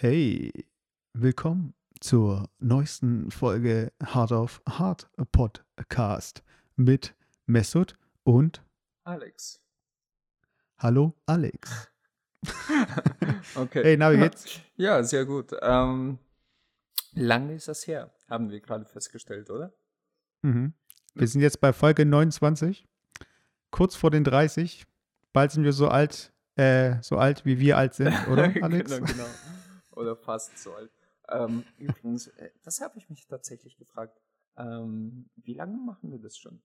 Hey, willkommen zur neuesten Folge Hard of Hard Podcast mit Mesut und Alex. Hallo Alex. okay. Hey, na, wie geht's? Ja, sehr gut. Ähm, lange ist das her, haben wir gerade festgestellt, oder? Mhm. Wir sind jetzt bei Folge 29, kurz vor den 30. Bald sind wir so alt, äh, so alt wie wir alt sind, oder Alex? genau, genau. Oder fast so alt. Ähm, übrigens, äh, das habe ich mich tatsächlich gefragt. Ähm, wie lange machen wir das schon?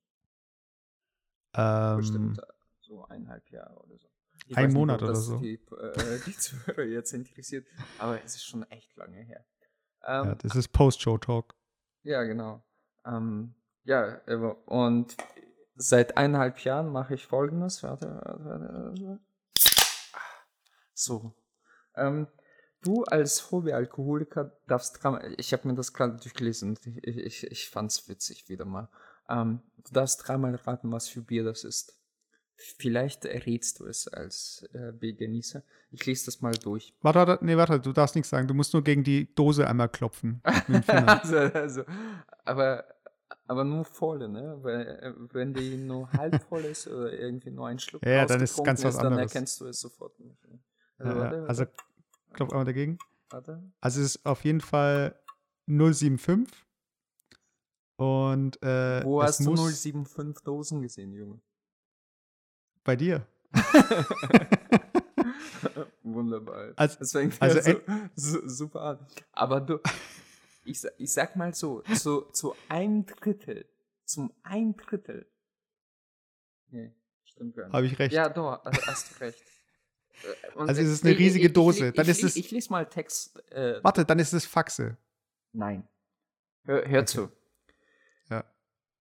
Ähm, Bestimmt äh, so eineinhalb Jahre oder so. Ich Ein nicht, Monat ob oder so. Die, äh, die Zuhörer jetzt interessiert, aber es ist schon echt lange her. Ähm, ja, das ist Post-Show-Talk. Ja, genau. Ähm, ja, und seit eineinhalb Jahren mache ich folgendes. Warte, warte, warte, warte. So. Ähm, du als Hobbyalkoholiker darfst dreimal, ich habe mir das gerade durchgelesen, ich, ich, ich fand es witzig wieder mal. Ähm, du darfst dreimal raten, was für Bier das ist. Vielleicht errätst du es als äh, Biergenießer. Ich lese das mal durch. Warte, warte, nee, warte, du darfst nichts sagen. Du musst nur gegen die Dose einmal klopfen. Also, also, aber, aber nur volle, ne? Weil, äh, wenn die nur halb voll ist oder irgendwie nur ein Schluck Ja, dann ist ganz was dann anderes. erkennst du es sofort nicht. Also, Ja, warte, Also, klopf einmal dagegen. warte. Also, es ist auf jeden Fall 075. Und äh, Wo hast du muss 075 Dosen gesehen, Junge? bei dir. Wunderbar. Also- das fängt also ja so, so, super an. Aber du, ich, ich sag mal so, zu, zu ein Drittel, zum ein Drittel. Nee, stimmt gar nicht. Habe ich recht. Ja, doch, also hast du recht. Äh, und Also ich- es ist eine riesige ich- Dose. Ich, Dann ist es- Ich, lese mal Text. Äh, Warte, dann ist es Faxe. nein. Hör, hör Okay. zu. Ja.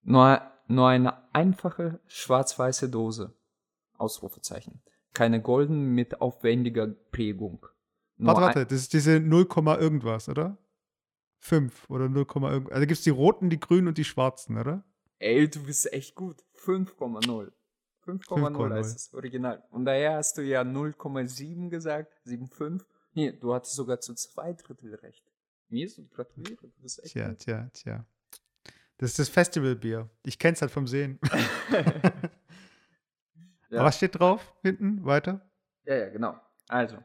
Nur, nur eine einfache schwarz-weiße Dose. Ausrufezeichen. Keine golden mit aufwendiger Prägung. Nur Warte, warte, das ist diese 0, irgendwas, oder? 5 oder 0, irgendwas. Also gibt es die roten, die grünen und die schwarzen, oder? Ey, du bist echt gut. 5,0. 5,0 5,0. heißt das Original. Und daher hast du ja 0,7 gesagt, 7,5. Nee, du hattest sogar zu zwei Drittel recht. Mir ist gratuliere, du bist echt Tja, gut. tja, tja. Das ist das Festivalbier. Ich kenn's halt vom Sehen. Ja. Aber was steht drauf hinten? Weiter? Ja, ja, genau. Also,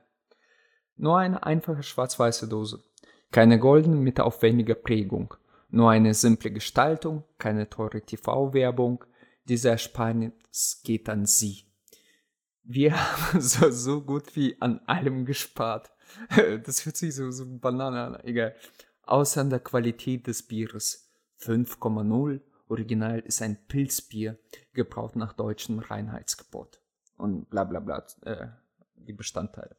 nur eine einfache schwarz-weiße Dose. Keine goldene mit aufwendiger Prägung. Nur eine simple Gestaltung, keine teure TV-Werbung. Diese Ersparnis geht an Sie. Wir haben so, so gut wie an allem gespart. Das hört sich so, so Banane an, egal. Außer an der Qualität des Bieres. 5,0 Original ist ein Pilzbier, gebraucht nach deutschem Reinheitsgebot. Und bla bla bla, äh, die Bestandteile.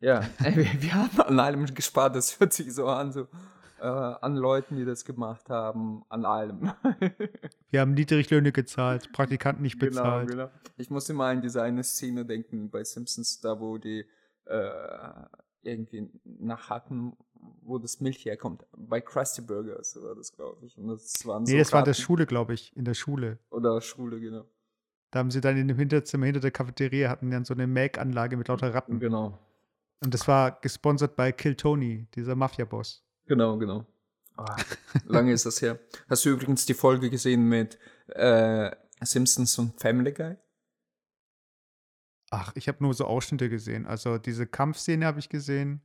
Ja, ey, wir, wir haben an allem gespart, das hört sich so an, so äh, an Leuten, die das gemacht haben, an allem. Wir haben Niedriglöhne gezahlt, Praktikanten nicht bezahlt. Genau, genau. Ich muss immer an diese eine Szene denken bei Simpsons, da wo die äh, irgendwie nachhaken, wo das Milch herkommt. Bei Krusty Burgers war das, glaube ich. Und das waren Nee, so das war in der Schule, glaube ich. In der Schule. Oder Schule, genau. Da haben sie dann in dem Hinterzimmer hinter der Cafeteria hatten dann so eine Melkanlage mit lauter Ratten. Genau. Und das war gesponsert bei Kill Tony, dieser Mafia-Boss. Genau, genau. Ah, lange ist das her. Hast du übrigens die Folge gesehen mit äh, Simpsons und Family Guy? Ach, ich habe nur so Ausschnitte gesehen. Also diese Kampfszene habe ich gesehen.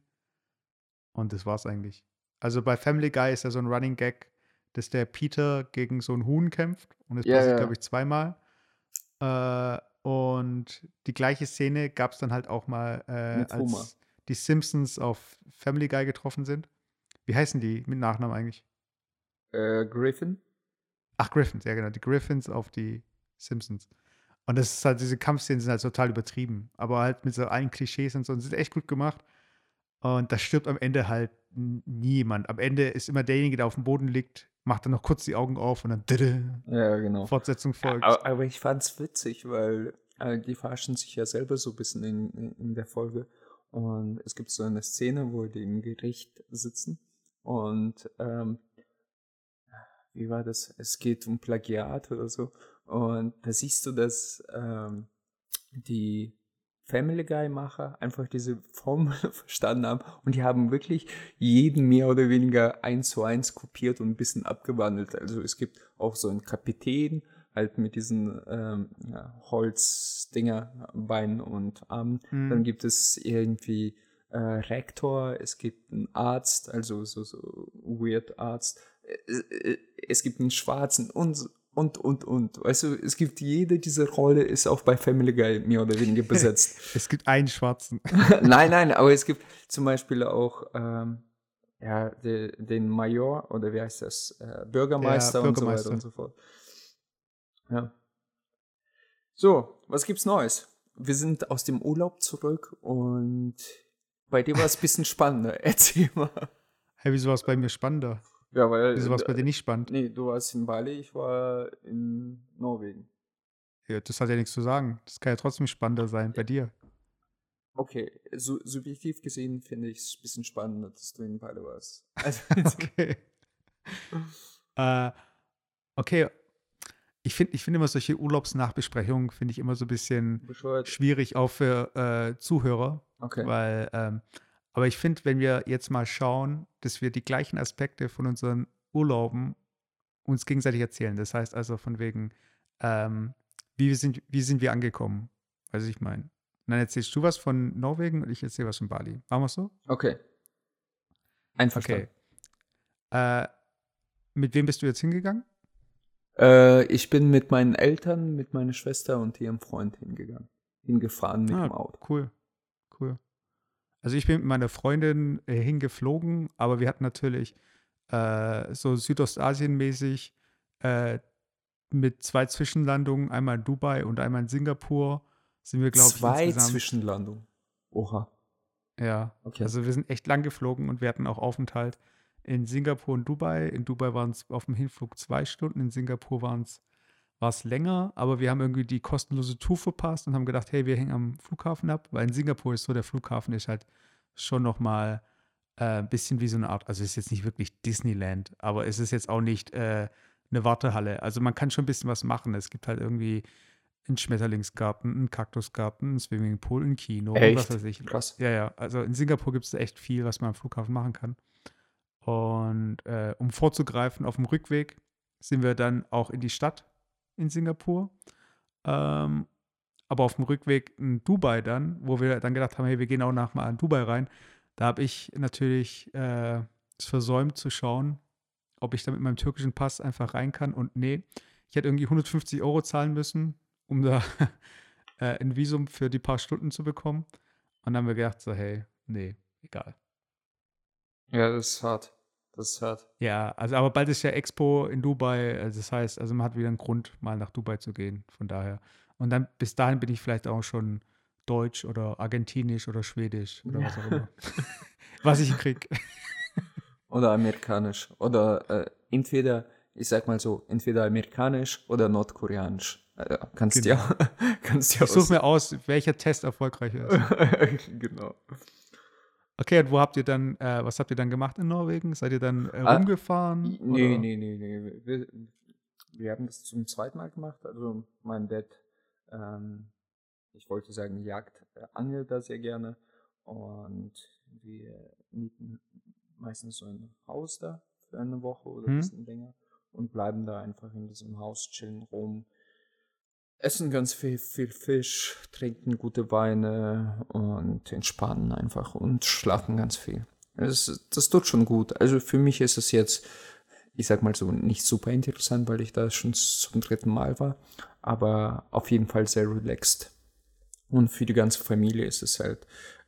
Und das war's eigentlich. Also bei Family Guy ist ja so ein Running Gag, dass der Peter gegen so ein Huhn kämpft. Und das Ja, passiert, ja. glaube ich, zweimal. Äh, und die gleiche Szene gab es dann halt auch mal, äh, als die Simpsons auf Family Guy getroffen sind. Wie heißen die mit Nachnamen eigentlich? Äh, Griffin? Ach, Griffins, ja genau, die Griffins auf die Simpsons. Und das ist halt, diese Kampfszenen sind halt total übertrieben, aber halt mit so allen Klischees und so, und sind echt gut gemacht. Und da stirbt am Ende halt niemand. Am Ende ist immer derjenige, der auf dem Boden liegt, macht dann noch kurz die Augen auf und dann didde, Ja, genau. Fortsetzung folgt. Aber, aber ich fand's witzig, weil äh, die verarschen sich ja selber so ein bisschen in, in der Folge. Und es gibt so eine Szene, wo die im Gericht sitzen und ähm, wie war das? Es geht um Plagiat oder so. Und da siehst du, dass ähm, die Family Guy-Macher einfach diese Formel verstanden haben und die haben wirklich jeden mehr oder weniger eins zu eins kopiert und ein bisschen abgewandelt. Also es gibt auch so einen Kapitän, halt mit diesen ähm, ja, Holzdinger, Beinen und Armen. Mhm. Dann gibt es irgendwie äh, Rektor, es gibt einen Arzt, also so, so Weird Arzt. Es, es gibt einen Schwarzen und und, und, und. Weißt du, es gibt jede dieser Rolle ist auch bei Family Guy mehr oder weniger besetzt. es gibt einen Schwarzen. nein, nein, aber es gibt zum Beispiel auch ähm, ja, de, den Major oder wie heißt das? Äh, Bürgermeister, Ja, und so Bürgermeister. weiter und so fort. Ja. So, was gibt's Neues? Wir sind aus dem Urlaub zurück und bei dir war es ein bisschen spannender. Erzähl mal. Hey, wieso war es bei mir spannender? Ja, weil. Wieso war es bei dir nicht spannend? Nee, du warst in Bali, ich war in Norwegen. Ja, das hat ja nichts zu sagen. Das kann ja trotzdem spannender sein bei dir. Okay, su subjektiv gesehen finde ich es ein bisschen spannender, dass du in Bali warst. Also, Okay. äh, okay. Ich finde ich find immer solche Urlaubsnachbesprechungen, finde ich immer so ein bisschen bescheuert. schwierig auch für äh, Zuhörer. Okay. Weil, ähm, aber ich finde, wenn wir jetzt mal schauen, dass wir die gleichen Aspekte von unseren Urlauben uns gegenseitig erzählen. Das heißt also von wegen, ähm, wie, sind, wie sind wir angekommen? Also ich meine, dann erzählst du was von Norwegen und ich erzähle was von Bali. Machen wir es so? Okay. Einverstanden. Okay. Äh, mit wem bist du jetzt hingegangen? Äh, ich bin mit meinen Eltern, mit meiner Schwester und ihrem Freund hingegangen. Hingefahren mit Ah, dem Auto. Cool, cool. Also ich bin mit meiner Freundin äh, hingeflogen, aber wir hatten natürlich äh, so Südostasien-mäßig äh, mit zwei Zwischenlandungen, einmal in Dubai und einmal in Singapur, sind wir, glaube ich, Zwei. Zwischenlandungen. Oha. Ja, Okay. also wir sind echt lang geflogen und wir hatten auch Aufenthalt in Singapur und Dubai. In Dubai waren es auf dem Hinflug zwei Stunden, in Singapur waren es war es länger, aber wir haben irgendwie die kostenlose Tour verpasst und haben gedacht, hey, wir hängen am Flughafen ab, weil in Singapur ist so, der Flughafen ist halt schon noch mal äh, ein bisschen wie so eine Art, also es ist jetzt nicht wirklich Disneyland, aber es ist jetzt auch nicht äh, eine Wartehalle. Also man kann schon ein bisschen was machen. Es gibt halt irgendwie einen Schmetterlingsgarten, einen Kaktusgarten, einen Swimmingpool, ein Kino, und was Echt? weiß ich. Krass. Ja, ja. Also in Singapur gibt es echt viel, was man am Flughafen machen kann. Und äh, um vorzugreifen, auf dem Rückweg sind wir dann auch in die Stadt in Singapur. Ähm, aber auf dem Rückweg in Dubai dann, wo wir dann gedacht haben, hey, wir gehen auch nach mal in Dubai rein. Da habe ich natürlich äh, versäumt zu schauen, ob ich da mit meinem türkischen Pass einfach rein kann. Und nee, ich hätte irgendwie 150 Euro zahlen müssen, um da äh, ein Visum für die paar Stunden zu bekommen. Und dann haben wir gedacht, so, hey, nee, egal. Ja, das ist hart. Das ist hart. Ja, also aber bald ist ja Expo in Dubai. Also das heißt, also man hat wieder einen Grund, mal nach Dubai zu gehen. Von daher. Und dann bis dahin bin ich vielleicht auch schon Deutsch oder Argentinisch oder Schwedisch oder was auch immer. was ich krieg. Oder amerikanisch. Oder äh, entweder, ich sag mal so, entweder amerikanisch oder nordkoreanisch. Äh, kannst Genau. ja, kannst ja Ich suche mir aus, welcher Test erfolgreicher ist. genau. Okay, und wo habt ihr dann, äh, was habt ihr dann gemacht in Norwegen? Seid ihr dann äh, Ah, rumgefahren? Nee, oder? nee, nee, nee. Wir, wir haben das zum zweiten Mal gemacht. Also mein Dad, ähm, ich wollte sagen, jagt, äh, angelt da sehr gerne. Und wir mieten meistens so ein Haus da für eine Woche oder ein Hm. bisschen länger und bleiben da einfach in diesem Haus, chillen rum, essen ganz viel, viel Fisch, trinken gute Weine und entspannen einfach und schlafen ganz viel. Das, das tut schon gut. Also für mich ist es jetzt, ich sag mal so, nicht super interessant, weil ich da schon zum dritten Mal war, aber auf jeden Fall sehr relaxed. Und für die ganze Familie ist es halt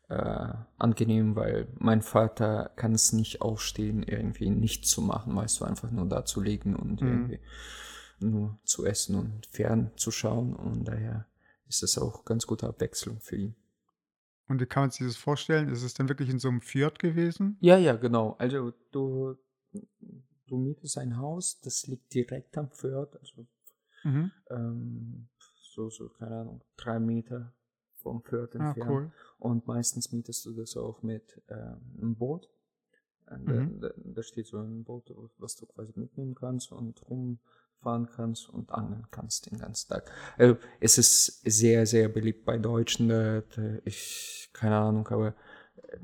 äh, angenehm, weil mein Vater kann es nicht ausstehen, irgendwie nichts zu machen, weißt du, einfach nur da zu liegen und Mhm. irgendwie nur zu essen und fern zu schauen. Und daher ist es auch ganz gute Abwechslung für ihn. Und wie kann man sich das vorstellen? Ist es dann wirklich in so einem Fjord gewesen? Ja, ja, genau. Also du, du mietest ein Haus, das liegt direkt am Fjord, also Mhm. ähm, so, so, keine Ahnung, drei Meter vom Fjord Ah, entfernt. cool. Und meistens mietest du das auch mit ähm, einem Boot. Und Mhm. da, da, steht so ein Boot, was du quasi mitnehmen kannst und fahren kannst und angeln kannst den ganzen Tag. Also es ist sehr, sehr beliebt bei Deutschen. Äh, ich, keine Ahnung, aber äh,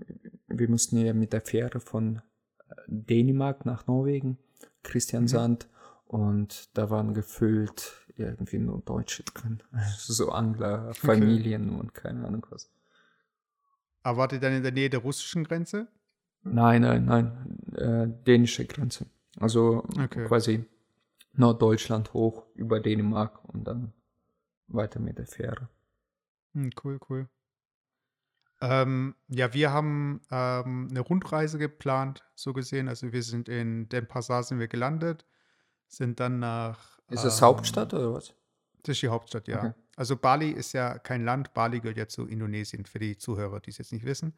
wir mussten ja mit der Fähre von äh, Dänemark nach Norwegen, Christian mhm. und da waren gefüllt irgendwie nur Deutsche drin. So Angler, Familien okay. und keine Ahnung was. Aber wart ihr dann in der Nähe der russischen Grenze? Nein, nein, nein. Äh, dänische Grenze. Also okay. quasi Norddeutschland hoch über Dänemark und dann weiter mit der Fähre. Hm, cool, cool. Ähm, ja, wir haben ähm, eine Rundreise geplant, so gesehen. Also wir sind in Den Passar sind wir gelandet, sind dann nach. Ist das ähm, Hauptstadt oder was? Das ist die Hauptstadt, ja. Okay. Also Bali ist ja kein Land, Bali gehört ja zu Indonesien, für die Zuhörer, die es jetzt nicht wissen.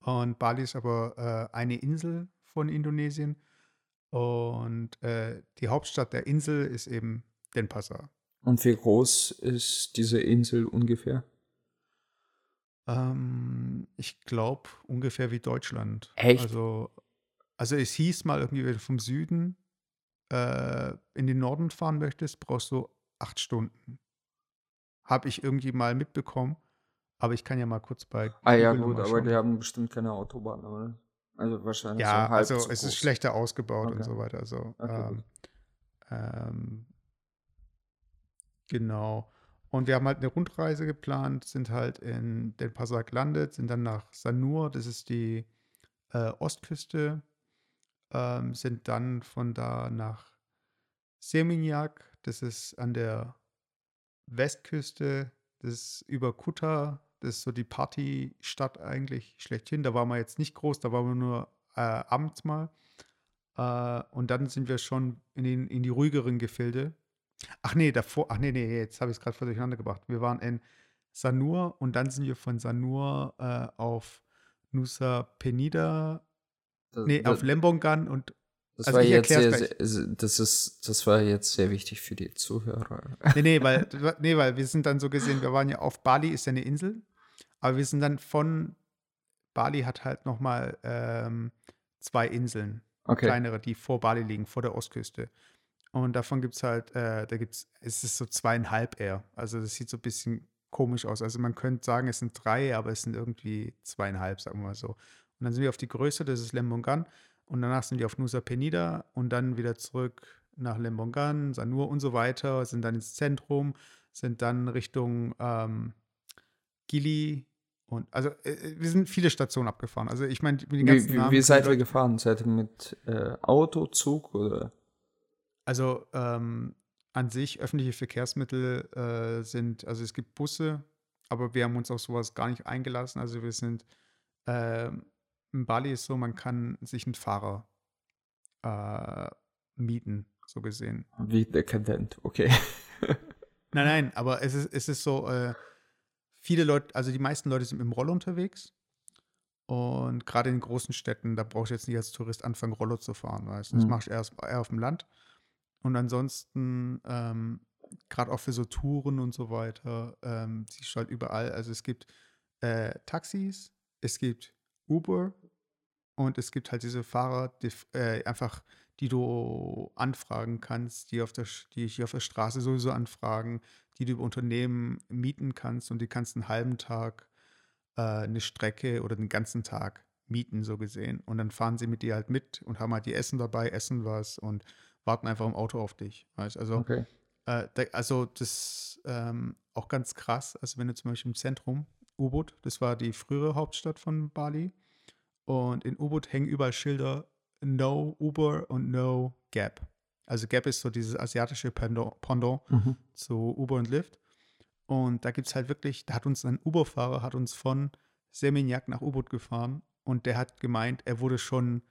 Und Bali ist aber äh, eine Insel von Indonesien. Und äh, die Hauptstadt der Insel ist eben Denpasar. Und wie groß ist diese Insel ungefähr? Ähm, ich glaube ungefähr wie Deutschland. Echt? Also, also es hieß mal irgendwie, wenn du vom Süden äh, in den Norden fahren möchtest, brauchst du acht Stunden. Habe ich irgendwie mal mitbekommen. Aber ich kann ja mal kurz bei. Ah ja, gut, aber die haben bestimmt keine Autobahn, oder? Also wahrscheinlich. Ja, so also es groß. ist schlechter ausgebaut okay. und so weiter. Also, okay, ähm, ähm, genau. Und wir haben halt eine Rundreise geplant, sind halt in Den Pasar gelandet, sind dann nach Sanur, das ist die äh, Ostküste, ähm, sind dann von da nach Seminyak, das ist an der Westküste, das ist über Kuta, das ist so die Partystadt eigentlich schlechthin. Da waren wir jetzt nicht groß, da waren wir nur äh, abends mal. Äh, und dann sind wir schon in, den, in die ruhigeren Gefilde. Ach nee, davor, ach nee, nee, jetzt habe ich es gerade durcheinander gebracht. Wir waren in Sanur und dann sind wir von Sanur äh, auf Nusa Penida, das, nee, das, auf Lembongan und das also war jetzt sehr, sehr, das ist, das war jetzt sehr wichtig für die Zuhörer. Nee, nee, weil, nee, weil wir sind dann so gesehen, wir waren ja auf Bali, ist ja eine Insel, aber wir sind dann von Bali hat halt nochmal ähm, zwei Inseln, okay. kleinere, die vor Bali liegen, vor der Ostküste. Und davon gibt es halt, äh, da gibt es, es ist so zweieinhalb eher. Also das sieht so ein bisschen komisch aus. Also man könnte sagen, es sind drei, aber es sind irgendwie zweieinhalb, sagen wir mal so. Und dann sind wir auf die Größe, das ist Lembongan. Und danach sind wir auf Nusa Penida und dann wieder zurück nach Lembongan, Sanur und so weiter, sind dann ins Zentrum, sind dann Richtung ähm, Gili und also äh, äh wir sind viele Stationen abgefahren. Also ich meine, wie, wie, wie seid ihr gefahren? Seid ihr mit äh, Auto, Zug oder? Also ähm, an sich öffentliche Verkehrsmittel äh, sind, also es gibt Busse, aber wir haben uns auf sowas gar nicht eingelassen. Also wir sind ähm, in Bali ist so, man kann sich einen Fahrer äh, mieten, so gesehen. Wie dekadent, okay. nein, nein, aber es ist, es ist so, äh, viele Leute, also die meisten Leute sind mit dem Roller unterwegs. Und gerade in großen Städten, da brauchst du jetzt nicht als Tourist anfangen, Roller zu fahren, weißt du. Das mhm. machst du erst eher auf dem Land. Und ansonsten, ähm, gerade auch für so Touren und so weiter, ähm, siehst du halt überall. Also es gibt äh, Taxis, es gibt Uber und es gibt halt diese Fahrer, die, äh, einfach, die du anfragen kannst, die auf der, die hier auf der Straße sowieso anfragen, die du über Unternehmen mieten kannst und die kannst einen halben Tag äh, eine Strecke oder den ganzen Tag mieten, so gesehen. Und dann fahren sie mit dir halt mit und haben halt die Essen dabei, essen was und warten einfach im Auto auf dich. Weißt? Also, okay. äh, also das ähm, auch ganz krass. Also wenn du zum Beispiel im Zentrum Ubud, das war die frühere Hauptstadt von Bali. Und in Ubud hängen überall Schilder No Uber und No Gap. Also Gap ist so dieses asiatische Pendant mhm. zu Uber und Lyft. Und da gibt es halt wirklich, da hat uns ein Uber-Fahrer, hat uns von Seminyak nach Ubud gefahren und der hat gemeint, er wurde schon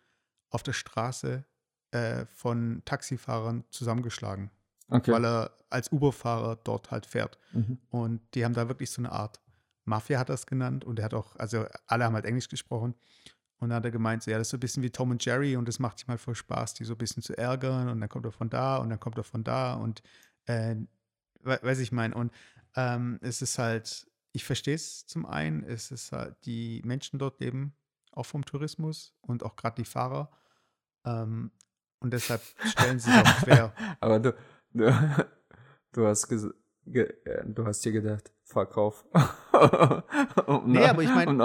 auf der Straße äh, von Taxifahrern zusammengeschlagen. Okay. Weil er als Uber-Fahrer dort halt fährt. Mhm. Und die haben da wirklich so eine Art Mafia hat das genannt und er hat auch, also alle haben halt Englisch gesprochen. Und dann hat er gemeint, so, ja, das ist so ein bisschen wie Tom und Jerry und das macht sich mal voll Spaß, die so ein bisschen zu ärgern und dann kommt er von da und dann kommt er von da und äh, weiß ich mein. Und ähm, es ist halt, ich verstehe es zum einen, es ist halt, die Menschen dort leben auch vom Tourismus und auch gerade die Fahrer. Ähm, und deshalb stellen sie sich auch quer. Aber du, Du, du hast ges ge äh, du hast dir gedacht, Verkauf. nee, aber ich meine,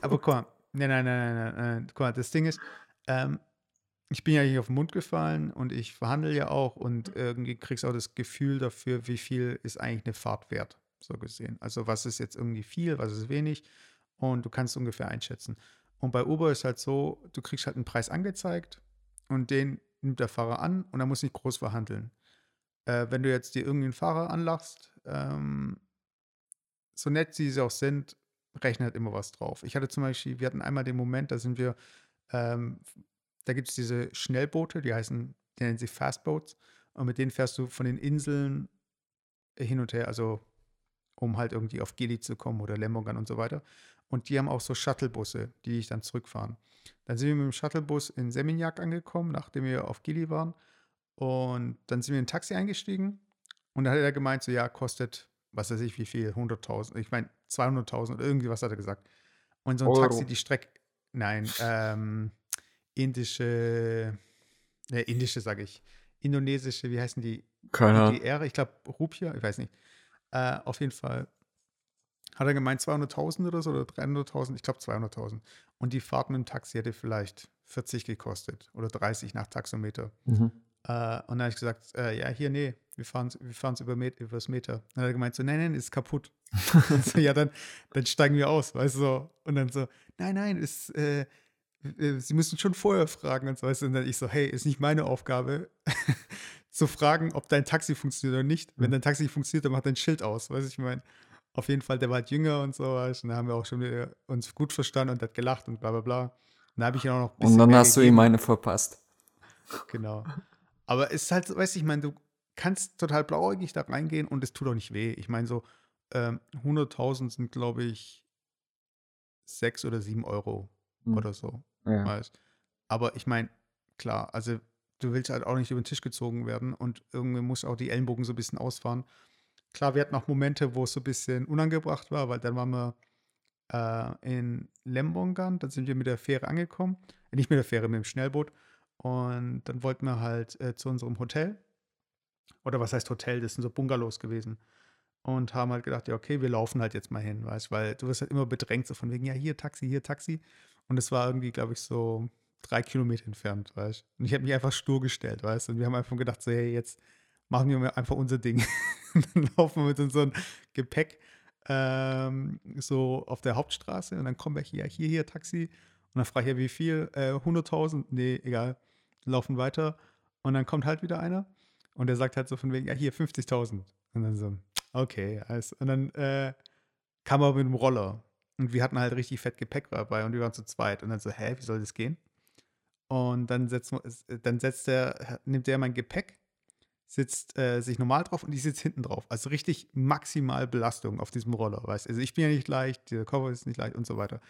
aber guck mal, nein, nein, nein, nein, nein, guck mal, das Ding ist, ähm, ich bin ja hier auf den Mund gefallen und ich verhandle ja auch und irgendwie kriegst auch das Gefühl dafür, wie viel ist eigentlich eine Fahrt wert, so gesehen. Also was ist jetzt irgendwie viel, was ist wenig und du kannst ungefähr einschätzen. Und bei Uber ist halt so, du kriegst halt einen Preis angezeigt und den nimmt der Fahrer an und er muss nicht groß verhandeln. Äh, wenn du jetzt dir irgendeinen Fahrer anlachst, ähm, so nett sie auch sind, rechnet immer was drauf. Ich hatte zum Beispiel, wir hatten einmal den Moment, da sind wir ähm, da gibt es diese Schnellboote, die heißen, die nennen sie Fastboats. Und mit denen fährst du von den Inseln hin und her, also um halt irgendwie auf Gili zu kommen oder Lembergan und so weiter. Und die haben auch so Shuttlebusse, die dich dann zurückfahren. Dann sind wir mit dem Shuttlebus in Seminyak angekommen, nachdem wir auf Gili waren. Und dann sind wir in ein Taxi eingestiegen. Und da hat er gemeint, so ja, kostet, was weiß ich, wie viel, 100.000, ich meine 200.000 oder irgendwie was hat er gesagt. Und so ein Euro. Taxi, die Strecke, nein, ähm, indische, äh, indische sage ich, indonesische, wie heißen die? Keine IDR, ich glaube Rupia, ich weiß nicht. Äh, auf jeden Fall hat er gemeint 200.000 oder so oder 300.000, ich glaube 200.000. Und die Fahrt mit dem Taxi hätte vielleicht 40 gekostet oder 30 nach Taxometer. Mhm. Äh, und dann habe ich gesagt, äh, ja, hier, nee, wir fahren wir fahren's über Met übers Meter. dann hat er gemeint, so, nein, nein, ist kaputt. so, ja, dann, dann steigen wir aus, weißt du so. Und dann so, nein, nein, ist, äh, äh, sie müssen schon vorher fragen und so. Und dann ich so, hey, ist nicht meine Aufgabe, zu fragen, ob dein Taxi funktioniert oder nicht. Wenn mhm. dein Taxi funktioniert, dann macht dein Schild aus, weiß ich meine. Auf jeden Fall, der war halt jünger und so, weißt, und da haben wir auch schon uns gut verstanden und hat gelacht und bla bla bla. Und da habe ich ihn auch noch ein Und dann hast gegeben. du ihm eine verpasst. Genau. Aber es ist halt, weißt du, ich meine, du kannst total blauäugig da reingehen und es tut auch nicht weh. Ich meine, so ähm, 100.000 sind, glaube ich, 6 oder 7 Euro mhm. oder so. Ja. Weißt. Aber ich meine, klar, also du willst halt auch nicht über den Tisch gezogen werden und irgendwie muss auch die Ellenbogen so ein bisschen ausfahren. Klar, wir hatten auch Momente, wo es so ein bisschen unangebracht war, weil dann waren wir äh, in Lembongan, dann sind wir mit der Fähre angekommen. Äh, nicht mit der Fähre, mit dem Schnellboot. Und dann wollten wir halt äh, zu unserem Hotel. Oder was heißt Hotel? Das sind so Bungalows gewesen. Und haben halt gedacht, ja, okay, wir laufen halt jetzt mal hin, weißt weil du wirst halt immer bedrängt, so von wegen, ja, hier Taxi, hier Taxi. Und es war irgendwie, glaube ich, so drei Kilometer entfernt, weißt Und ich habe mich einfach stur gestellt, weißt Und wir haben einfach gedacht, so, hey, jetzt machen wir einfach unser Ding. dann laufen wir mit unserem Gepäck ähm, so auf der Hauptstraße und dann kommen wir hier, hier, hier, Taxi. Und dann frage ich ja, wie viel? Äh, 100.000? Nee, egal. Laufen weiter. Und dann kommt halt wieder einer und der sagt halt so von wegen, ja, hier 50.000. Und dann so, okay, alles. Und dann äh, kam er mit dem Roller. Und wir hatten halt richtig fett Gepäck dabei und wir waren zu zweit. Und dann so, hä, wie soll das gehen? Und dann setzt, dann setzt der, nimmt der mein Gepäck, sitzt äh, sich normal drauf und ich sitze hinten drauf. Also richtig maximal Belastung auf diesem Roller, weißt Also ich bin ja nicht leicht, der Koffer ist nicht leicht und so weiter.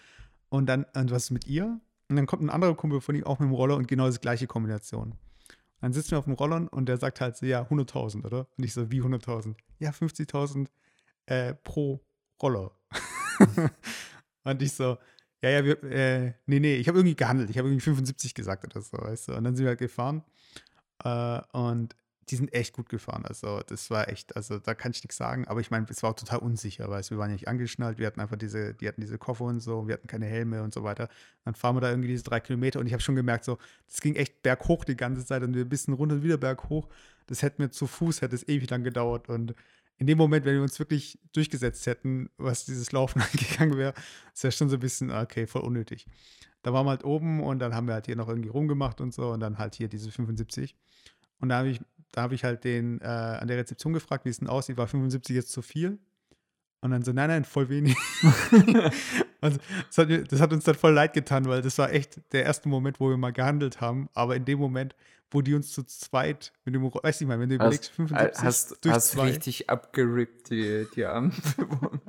Und dann, und was ist mit ihr? Und dann kommt ein anderer Kumpel von ihm auch mit dem Roller und genau das gleiche Kombination. Und dann sitzen wir auf dem Roller und der sagt halt so, ja, 100.000, oder? Und ich so, wie 100.000? Ja, 50.000 äh, pro Roller. und ich so, ja, ja, wir, äh, nee, nee, ich habe irgendwie gehandelt. Ich habe irgendwie 75 gesagt oder so, weißt du. Und dann sind wir halt gefahren. Äh, und die sind echt gut gefahren. Also, das war echt, also da kann ich nichts sagen. Aber ich meine, es war auch total unsicher, weil wir waren ja nicht angeschnallt. Wir hatten einfach diese, die hatten diese Koffer und so, wir hatten keine Helme und so weiter. Dann fahren wir da irgendwie diese drei Kilometer und ich habe schon gemerkt, so, das ging echt berghoch die ganze Zeit und wir ein bisschen runter und wieder berghoch. Das hätte mir zu Fuß, hätte es ewig lang gedauert. Und in dem Moment, wenn wir uns wirklich durchgesetzt hätten, was dieses Laufen angegangen wäre, ist ja schon so ein bisschen, okay, voll unnötig. Da waren wir halt oben und dann haben wir halt hier noch irgendwie rumgemacht und so und dann halt hier diese 75. Und da habe ich, da habe ich halt den äh, an der Rezeption gefragt, wie es denn aussieht, war 75 jetzt zu viel? Und dann so, nein, nein, voll wenig. also, das, hat, das, hat, uns dann voll leid getan, weil das war echt der erste Moment, wo wir mal gehandelt haben. Aber in dem Moment, wo die uns zu zweit mit dem, weiß ich mal, wenn du überlegst, 75 hast, durch hast zwei. richtig abgerippt, die, die armen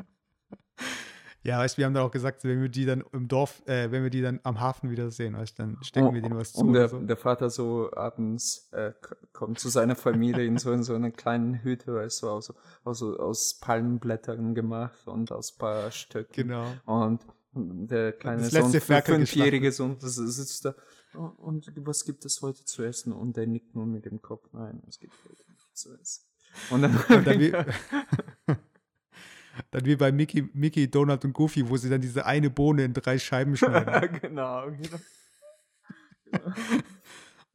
Ja, weißt, wir haben dann auch gesagt, wenn wir die dann im Dorf, äh, wenn wir die dann am Hafen wieder sehen, weißt, dann stecken oh, wir denen was zu. Und der, so. der Vater so abends äh, kommt zu seiner Familie in so, in so einer kleinen Hütte, weißt du, aus, aus, aus Palmenblättern gemacht und aus ein paar Stöcken. Genau. Und der kleine das Sohn, fünfjährige Sohn, das sitzt da. Oh, und was gibt es heute zu essen? Und der nickt nur mit dem Kopf. Nein, es gibt heute nicht. So ist. Und dann, Und dann, dann wie bei Mickey, Mickey, Donald und Goofy, wo sie dann diese eine Bohne in drei Scheiben schneiden. genau, genau.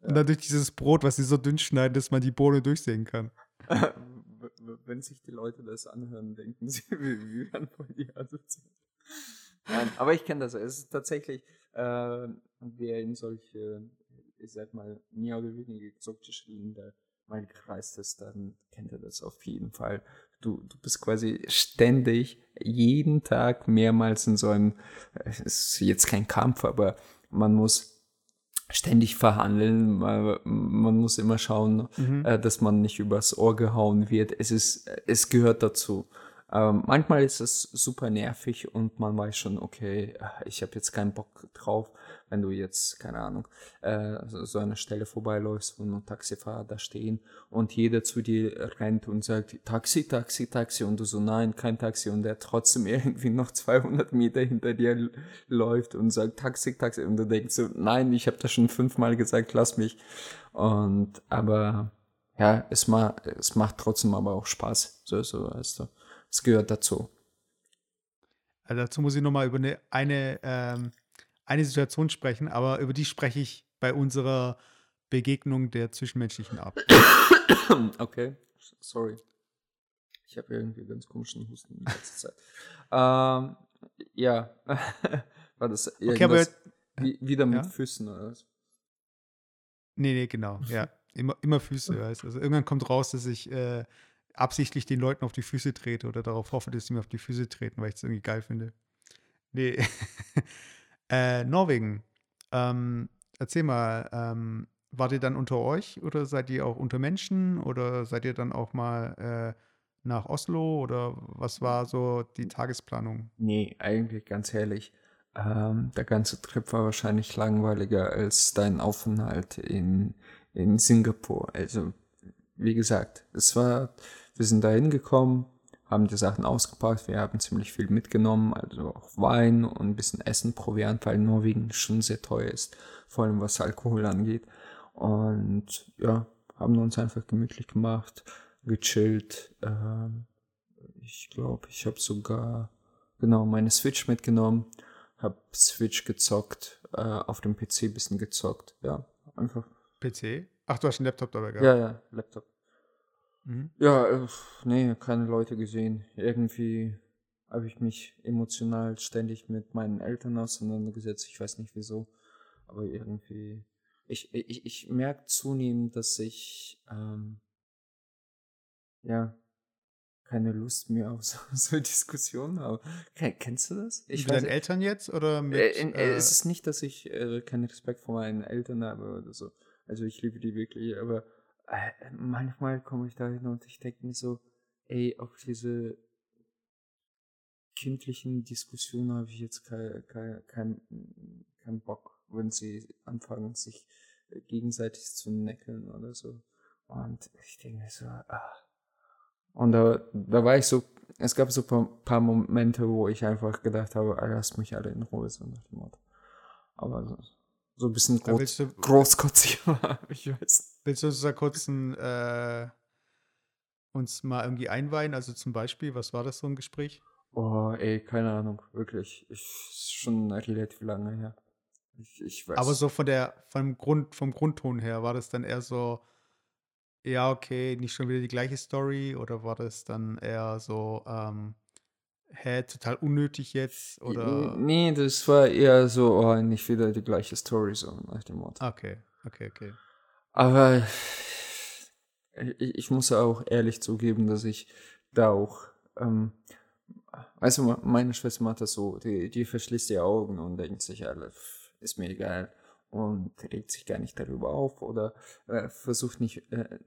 Und dann durch dieses Brot, was sie so dünn schneiden, dass man die Bohne durchsehen kann. Wenn sich die Leute das anhören, denken sie, wir werden von dir assoziiert. Nein, aber ich kenne das. Es ist tatsächlich, äh, wer in solche, ich sag mal, mehr oder weniger exotische Länder mal gereist ist, dann kennt er das auf jeden Fall. Du, du bist quasi ständig, jeden Tag mehrmals in so einem, es ist jetzt kein Kampf, aber man muss ständig verhandeln. Man, man muss immer schauen, Mhm. äh, dass man nicht übers Ohr gehauen wird. Es ist, es gehört dazu. Ähm, manchmal ist es super nervig und man weiß schon, okay, äh, ich habe jetzt keinen Bock drauf, wenn du jetzt, keine Ahnung, äh, so eine Stelle vorbeiläufst und ein Taxifahrer da stehen und jeder zu dir rennt und sagt, Taxi, Taxi, Taxi und du so, nein, kein Taxi und der trotzdem irgendwie noch 200 Meter hinter dir läuft und sagt, Taxi, Taxi und du denkst so, nein, ich habe das schon fünfmal gesagt, lass mich. Und, aber, ja, es, ma es macht trotzdem aber auch Spaß, so, so, weißt du. Es gehört dazu. Also dazu muss ich nochmal über eine, eine, ähm, eine Situation sprechen, aber über die spreche ich bei unserer Begegnung der zwischenmenschlichen Art. Okay, sorry. Ich habe irgendwie ganz komischen Husten die ganze Zeit. ähm, ja, war das Okay, aber irgendwas wie, wieder mit ja? Füßen oder was? Nee, nee, genau. Ja, immer, immer Füße. Weißt. du. Also irgendwann kommt raus, dass ich äh, absichtlich den Leuten auf die Füße trete oder darauf hoffe, dass sie mir auf die Füße treten, weil ich es irgendwie geil finde. Nee. äh, Norwegen. Ähm, erzähl mal, ähm, wart ihr dann unter euch oder seid ihr auch unter Menschen oder seid ihr dann auch mal äh, nach Oslo oder was war so die Tagesplanung? Nee, eigentlich ganz ehrlich. Ähm, der ganze Trip war wahrscheinlich langweiliger als dein Aufenthalt in, in Singapur. Also, wie gesagt, es war, wir sind da hingekommen, haben die Sachen ausgepackt, wir haben ziemlich viel mitgenommen, also auch Wein und ein bisschen Essen, Proviant, weil Norwegen schon sehr teuer ist, vor allem was Alkohol angeht. Und ja, haben uns einfach gemütlich gemacht, gechillt. Ähm, ich glaube, ich habe sogar genau meine Switch mitgenommen, habe Switch gezockt, äh, auf dem PC ein bisschen gezockt. Ja, einfach. PC? Ach, du hast einen Laptop dabei gehabt. Ja, ja, Laptop. Mhm. Ja, äh, nee, keine Leute gesehen. Irgendwie habe ich mich emotional ständig mit meinen Eltern auseinandergesetzt. Ich weiß nicht wieso, aber irgendwie. Ich, ich, ich merke zunehmend, dass ich ähm, ja keine Lust mehr auf so, so Diskussionen habe. Ken- Kennst du das? mit weiß deinen Eltern jetzt oder mit. äh, in, äh, äh, es ist nicht, dass ich äh, keinen Respekt vor meinen Eltern habe oder so. Also ich liebe die wirklich, aber äh, manchmal komme ich da hin und ich denke mir so, ey, auf diese kindlichen Diskussionen habe ich jetzt keinen kein, kein, kein Bock, wenn sie anfangen, sich äh, gegenseitig zu neckeln oder so. Und ich denke mir so, ah. Und da, da war ich so, es gab so ein paar, paar Momente, wo ich einfach gedacht habe, ah, lasst mich alle in Ruhe, so nach dem Motto. Aber so, so ein bisschen groß, du, großkotzig war, ich weiß. willst du uns da kurz ein, äh, uns mal irgendwie einweihen? Also zum Beispiel, was war das so ein Gespräch? Oh, ey, keine Ahnung, wirklich. Ich, ist schon relativ lange her. Ich, ich weiß. Aber so von der, vom Grund, vom Grundton her, war das dann eher so, ja, okay, nicht schon wieder die gleiche Story oder war das dann eher so, ähm, hä, total unnötig jetzt oder Nee, das war eher so, oh, nicht wieder die gleiche Story, so nach dem Motto. okay, okay, okay. Aber ich, ich muss auch ehrlich zugeben, dass ich da auch, ähm, du, meine Schwester macht das so, die, die verschließt die Augen und denkt sich, pff, ist mir egal und regt sich gar nicht darüber auf oder äh, versucht nicht, äh,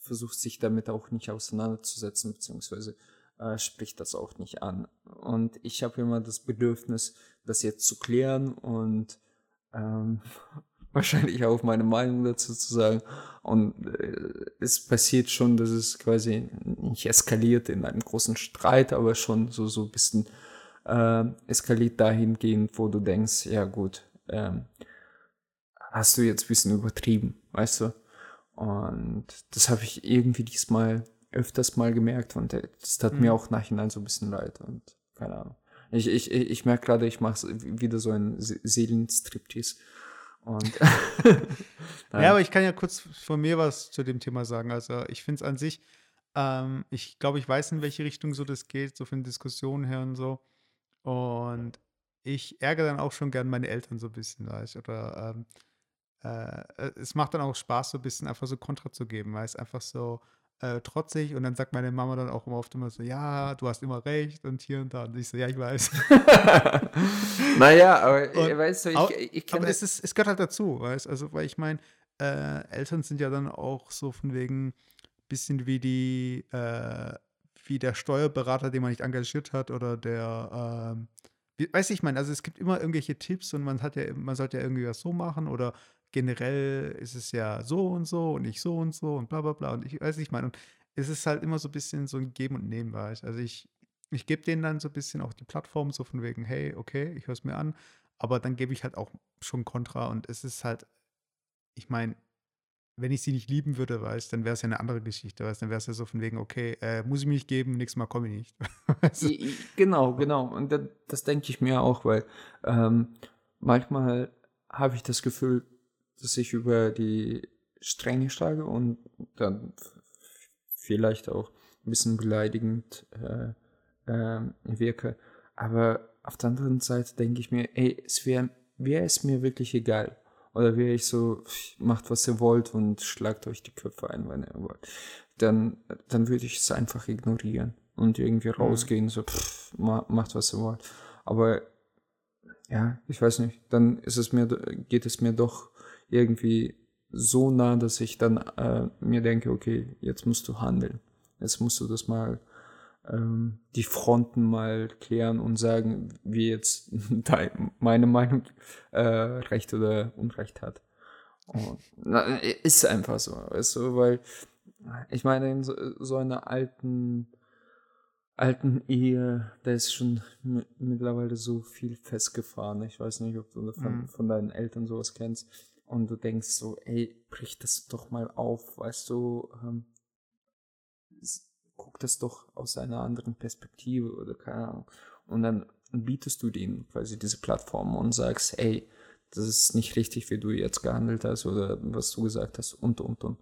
versucht sich damit auch nicht auseinanderzusetzen, beziehungsweise äh, spricht das auch nicht an. Und ich habe immer das Bedürfnis, das jetzt zu klären und ähm, wahrscheinlich auch meine Meinung dazu zu sagen. Und äh, es passiert schon, dass es quasi nicht eskaliert in einem großen Streit, aber schon so, so ein bisschen äh, eskaliert dahingehend, wo du denkst, ja gut, ähm, hast du jetzt ein bisschen übertrieben, weißt du? Und das habe ich irgendwie diesmal öfters mal gemerkt und das tat mhm. mir auch nachhinein so ein bisschen leid und keine Ahnung. Ich, ich, ich merke gerade, ich mache wieder so einen Seelenstriptease. Und ja, aber ich kann ja kurz von mir was zu dem Thema sagen. Also ich finde es an sich, ähm, ich glaube, ich weiß, in welche Richtung so das geht, so von Diskussionen her und so. Und ich ärgere dann auch schon gern meine Eltern so ein bisschen, weißt Oder ähm, äh, es macht dann auch Spaß, so ein bisschen einfach so Kontra zu geben, weil es einfach so, äh, trotzig und dann sagt meine Mama dann auch immer oft immer so, ja, du hast immer recht und hier und da. Und ich so, ja, ich weiß. naja, aber und, weißt du, ich, ich Aber es, ist, es gehört halt dazu, weißt Also, weil ich meine, äh, Eltern sind ja dann auch so von wegen bisschen wie die, äh, wie der Steuerberater, den man nicht engagiert hat oder der, ähm, wie, weiß ich meine, also es gibt immer irgendwelche Tipps und man hat ja, man sollte ja irgendwie was so machen oder generell ist es ja so und so und nicht so und so und bla bla bla. Und ich weiß nicht, ich meine, und es ist halt immer so ein bisschen so ein Geben und Nehmen, weiß. Also ich, ich gebe denen dann so ein bisschen auch die Plattform, so von wegen, hey, okay, ich höre es mir an, aber dann gebe ich halt auch schon Kontra und es ist halt, ich meine, wenn ich sie nicht lieben würde, weiß, dann wäre es ja eine andere Geschichte, weiß, dann wäre es ja so von wegen, okay, äh, muss ich mich geben, nächstes Mal komme ich nicht. also, genau, genau. Und das, das denke ich mir auch, weil ähm, manchmal habe ich das Gefühl, dass ich über die Stränge schlage und dann vielleicht auch ein bisschen beleidigend äh, äh, wirke. Aber auf der anderen Seite denke ich mir, ey, es wäre wär es mir wirklich egal. Oder wäre ich so, macht was ihr wollt und schlagt euch die Köpfe ein, wenn ihr wollt. Dann, dann würde ich es einfach ignorieren und irgendwie mhm. rausgehen, so, pff, macht was ihr wollt. Aber ja, ich weiß nicht, dann ist es mir, geht es mir doch irgendwie so nah, dass ich dann äh, mir denke, okay, jetzt musst du handeln. Jetzt musst du das mal, ähm, die Fronten mal klären und sagen, wie jetzt meine Meinung äh, Recht oder Unrecht hat. Und, na, ist einfach so, weißt du, weil ich meine, in so, so einer alten, alten Ehe, da ist schon mittlerweile so viel festgefahren. Ich weiß nicht, ob du von, mhm. von deinen Eltern sowas kennst und du denkst so, ey, brich das doch mal auf, weißt du, ähm, guck das doch aus einer anderen Perspektive oder keine Ahnung. Und dann bietest du denen quasi diese Plattform und sagst, ey, das ist nicht richtig, wie du jetzt gehandelt hast oder was du gesagt hast und und und.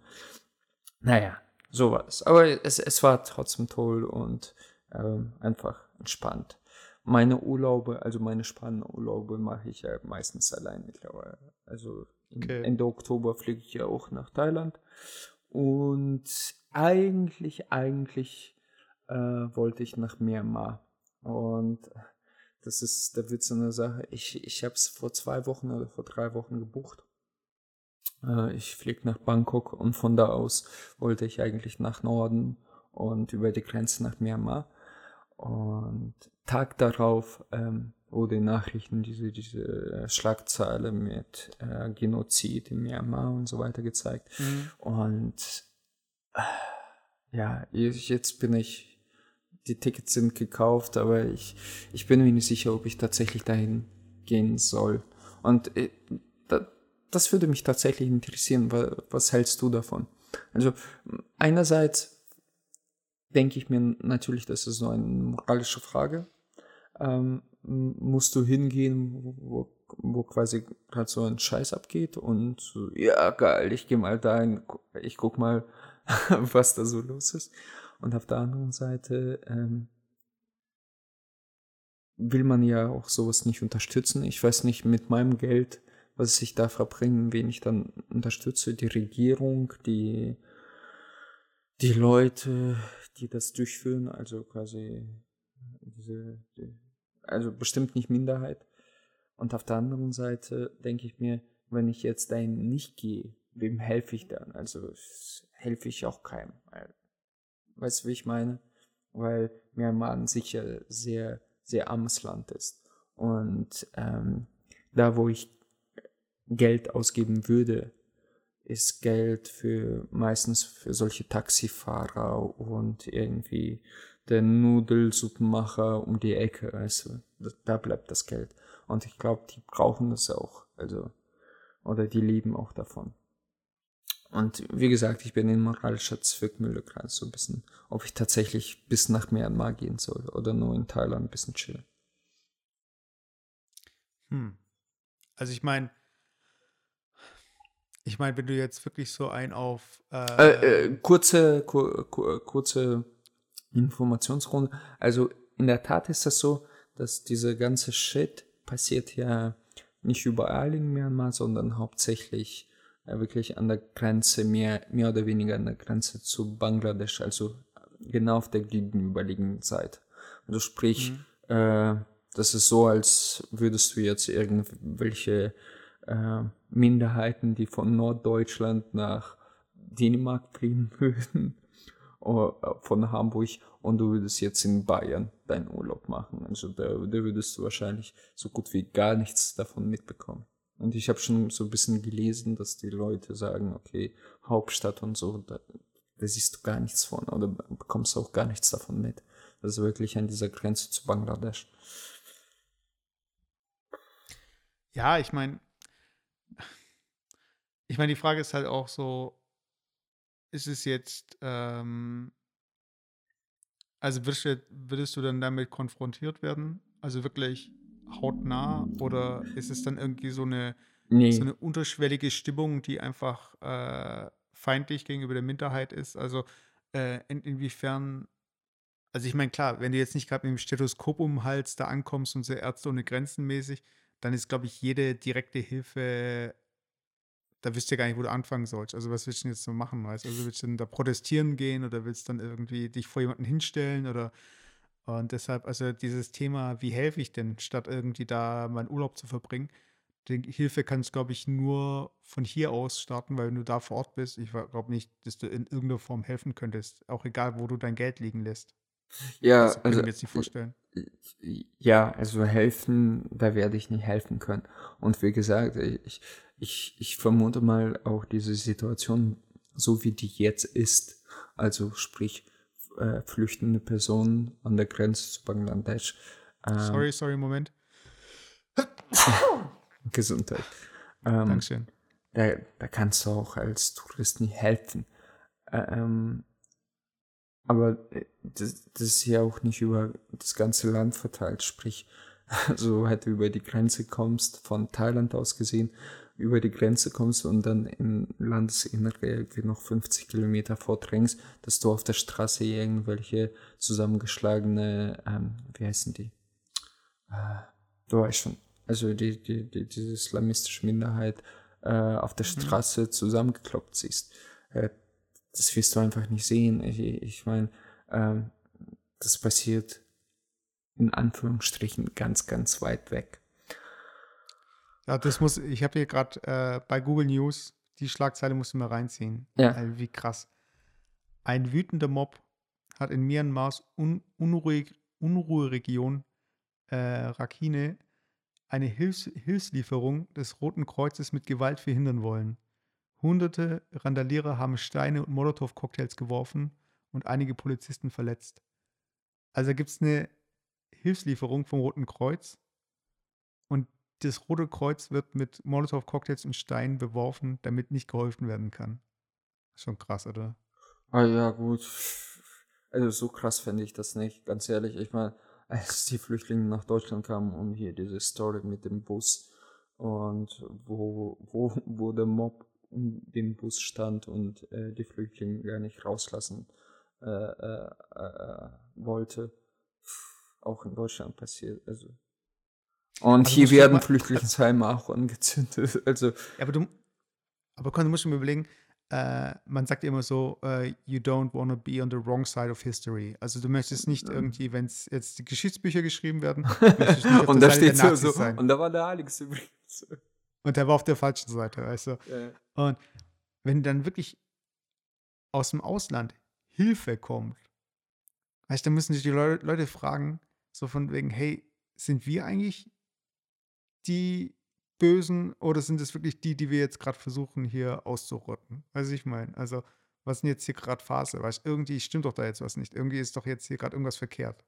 Naja, so war es. Aber es, es war trotzdem toll und ähm, einfach entspannt. Meine Urlaube, also meine Spannurlaube mache ich ja meistens allein mittlerweile. Also Okay. Ende Oktober fliege ich ja auch nach Thailand. Und eigentlich, eigentlich äh, wollte ich nach Myanmar. Und das ist, da wird so eine Sache. Ich, ich habe es vor zwei Wochen oder vor drei Wochen gebucht. Äh, ich fliege nach Bangkok und von da aus wollte ich eigentlich nach Norden und über die Grenze nach Myanmar. Und Tag darauf ähm, in Nachrichten diese, diese Schlagzeile mit äh, Genozid in Myanmar und so weiter gezeigt. Mhm. Und äh, ja, jetzt bin ich, die Tickets sind gekauft, aber ich, ich bin mir nicht sicher, ob ich tatsächlich dahin gehen soll. Und äh, da, das würde mich tatsächlich interessieren. Was, was hältst du davon? Also einerseits denke ich mir natürlich, das ist so eine moralische Frage. Ähm, musst du hingehen, wo, wo quasi gerade so ein Scheiß abgeht und so, ja, geil, ich gehe mal dahin, ich guck mal, was da so los ist. Und auf der anderen Seite ähm, will man ja auch sowas nicht unterstützen. Ich weiß nicht, mit meinem Geld, was ich da verbringe, wen ich dann unterstütze, die Regierung, die, die Leute, die das durchführen, also quasi diese, die, also bestimmt nicht Minderheit. Und auf der anderen Seite denke ich mir, wenn ich jetzt dahin nicht gehe, wem helfe ich dann? Also helfe ich auch keinem. Weißt du, wie ich meine? Weil Myanmar an sich ja sehr, sehr armes Land ist. Und ähm, da, wo ich Geld ausgeben würde, ist Geld für meistens für solche Taxifahrer und irgendwie der Nudelsuppenmacher um die Ecke, du, da bleibt das Geld. Und ich glaube, die brauchen das auch, also, oder die leben auch davon. Und wie gesagt, ich bin in moralischer Zwickmühle gerade so ein bisschen, ob ich tatsächlich bis nach Myanmar gehen soll oder nur in Thailand ein bisschen chillen. Hm. Also ich meine, ich meine, wenn du jetzt wirklich so ein auf äh, äh, äh, kurze kur, kur, kurze Informationsrunde. Also in der Tat ist das so, dass diese ganze Shit passiert ja nicht überall in Myanmar, sondern hauptsächlich äh, wirklich an der Grenze, mehr, mehr oder weniger an der Grenze zu Bangladesch, also genau auf der gegenüberliegenden Seite. Also sprich, mhm. äh, das ist so, als würdest du jetzt irgendwelche äh, Minderheiten, die von Norddeutschland nach Dänemark fliehen würden, äh, von Hamburg und du würdest jetzt in Bayern deinen Urlaub machen. Also da, da würdest du wahrscheinlich so gut wie gar nichts davon mitbekommen. Und ich habe schon so ein bisschen gelesen, dass die Leute sagen, okay, Hauptstadt und so, da, da siehst du gar nichts von oder bekommst auch gar nichts davon mit. Das ist wirklich an dieser Grenze zu Bangladesch. Ja, ich meine, ich meine, die Frage ist halt auch so, ist es jetzt, ähm, also würdest du, würdest du dann damit konfrontiert werden? Also wirklich hautnah? Oder ist es dann irgendwie so eine, nee. so eine unterschwellige Stimmung, die einfach äh, feindlich gegenüber der Minderheit ist? Also äh, in, inwiefern, also ich meine, klar, wenn du jetzt nicht gerade mit dem Stethoskop um den Hals da ankommst und so Ärzte ohne Grenzen mäßig, dann ist, glaube ich, jede direkte Hilfe da wisst ihr gar nicht, wo du anfangen sollst. Also was willst du denn jetzt so machen, weißt Also willst du denn da protestieren gehen oder willst du dann irgendwie dich vor jemanden hinstellen oder und deshalb, also dieses Thema, wie helfe ich denn, statt irgendwie da meinen Urlaub zu verbringen, die Hilfe kannst, glaube ich, nur von hier aus starten, weil wenn du da vor Ort bist, ich glaube nicht, dass du in irgendeiner Form helfen könntest, auch egal, wo du dein Geld liegen lässt. Ja, das kann also, ich mir jetzt nicht vorstellen. Ja, also helfen, da werde ich nicht helfen können. Und wie gesagt, ich, ich, ich vermute mal auch diese Situation, so wie die jetzt ist, also sprich äh, flüchtende Personen an der Grenze zu Bangladesch. Ähm, sorry, sorry, Moment. Gesundheit. Ähm, Dankeschön. Da, da kannst du auch als Tourist nicht helfen. Ähm, aber äh, das, das ist ja auch nicht über das ganze Land verteilt, sprich, so halt über die Grenze kommst, von Thailand aus gesehen, über die Grenze kommst und dann im Landesinnere irgendwie noch 50 Kilometer vordrängst, dass du auf der Straße irgendwelche zusammengeschlagene, ähm, wie heißen die? Äh, du weißt schon, also die, die, die, diese islamistische Minderheit äh, auf der mhm. Straße zusammengekloppt siehst. Äh, das wirst du einfach nicht sehen. Ich, ich meine, ähm, das passiert in Anführungsstrichen ganz, ganz weit weg. Ja, das muss, ich habe hier gerade äh, bei Google News, die Schlagzeile musst du mal reinziehen. Ja. Also wie krass. Ein wütender Mob hat in Myanmars Un Unruhe Unruheregion äh, Rakhine eine Hilfs Hilfslieferung des Roten Kreuzes mit Gewalt verhindern wollen. Hunderte Randalierer haben Steine und Molotow-Cocktails geworfen und einige Polizisten verletzt. Also gibt es eine Hilfslieferung vom Roten Kreuz und das Rote Kreuz wird mit Molotow-Cocktails und Steinen beworfen, damit nicht geholfen werden kann. Schon krass, oder? Ah ja, gut. Also so krass fände ich das nicht, ganz ehrlich. Ich meine, als die Flüchtlinge nach Deutschland kamen und hier diese Story mit dem Bus und wo, wo, wo der Mob den Bus stand und äh, die Flüchtlinge gar nicht rauslassen äh, äh, äh wollte, auch in Deutschland passiert. Also und also hier werden Flüchtlingsheime auch angezündet. Also. Ja, aber du, aber du musst mir überlegen, äh, man sagt immer so, uh, you don't want to be on the wrong side of history. Also du möchtest nicht irgendwie, wenn es jetzt die Geschichtsbücher geschrieben werden, und da steht so, so sein. und da war der Alex übrigens. Und der war auf der falschen Seite, weißt du. Ja. Und wenn dann wirklich aus dem Ausland Hilfe kommt, weißt du, dann müssen sich die Le Leute fragen, so von wegen, hey, sind wir eigentlich die Bösen oder sind es wirklich die, die wir jetzt gerade versuchen hier auszurotten? Weiß ich meine, also was ist denn jetzt hier gerade Phase? Weißt irgendwie stimmt doch da jetzt was nicht. Irgendwie ist doch jetzt hier gerade irgendwas verkehrt.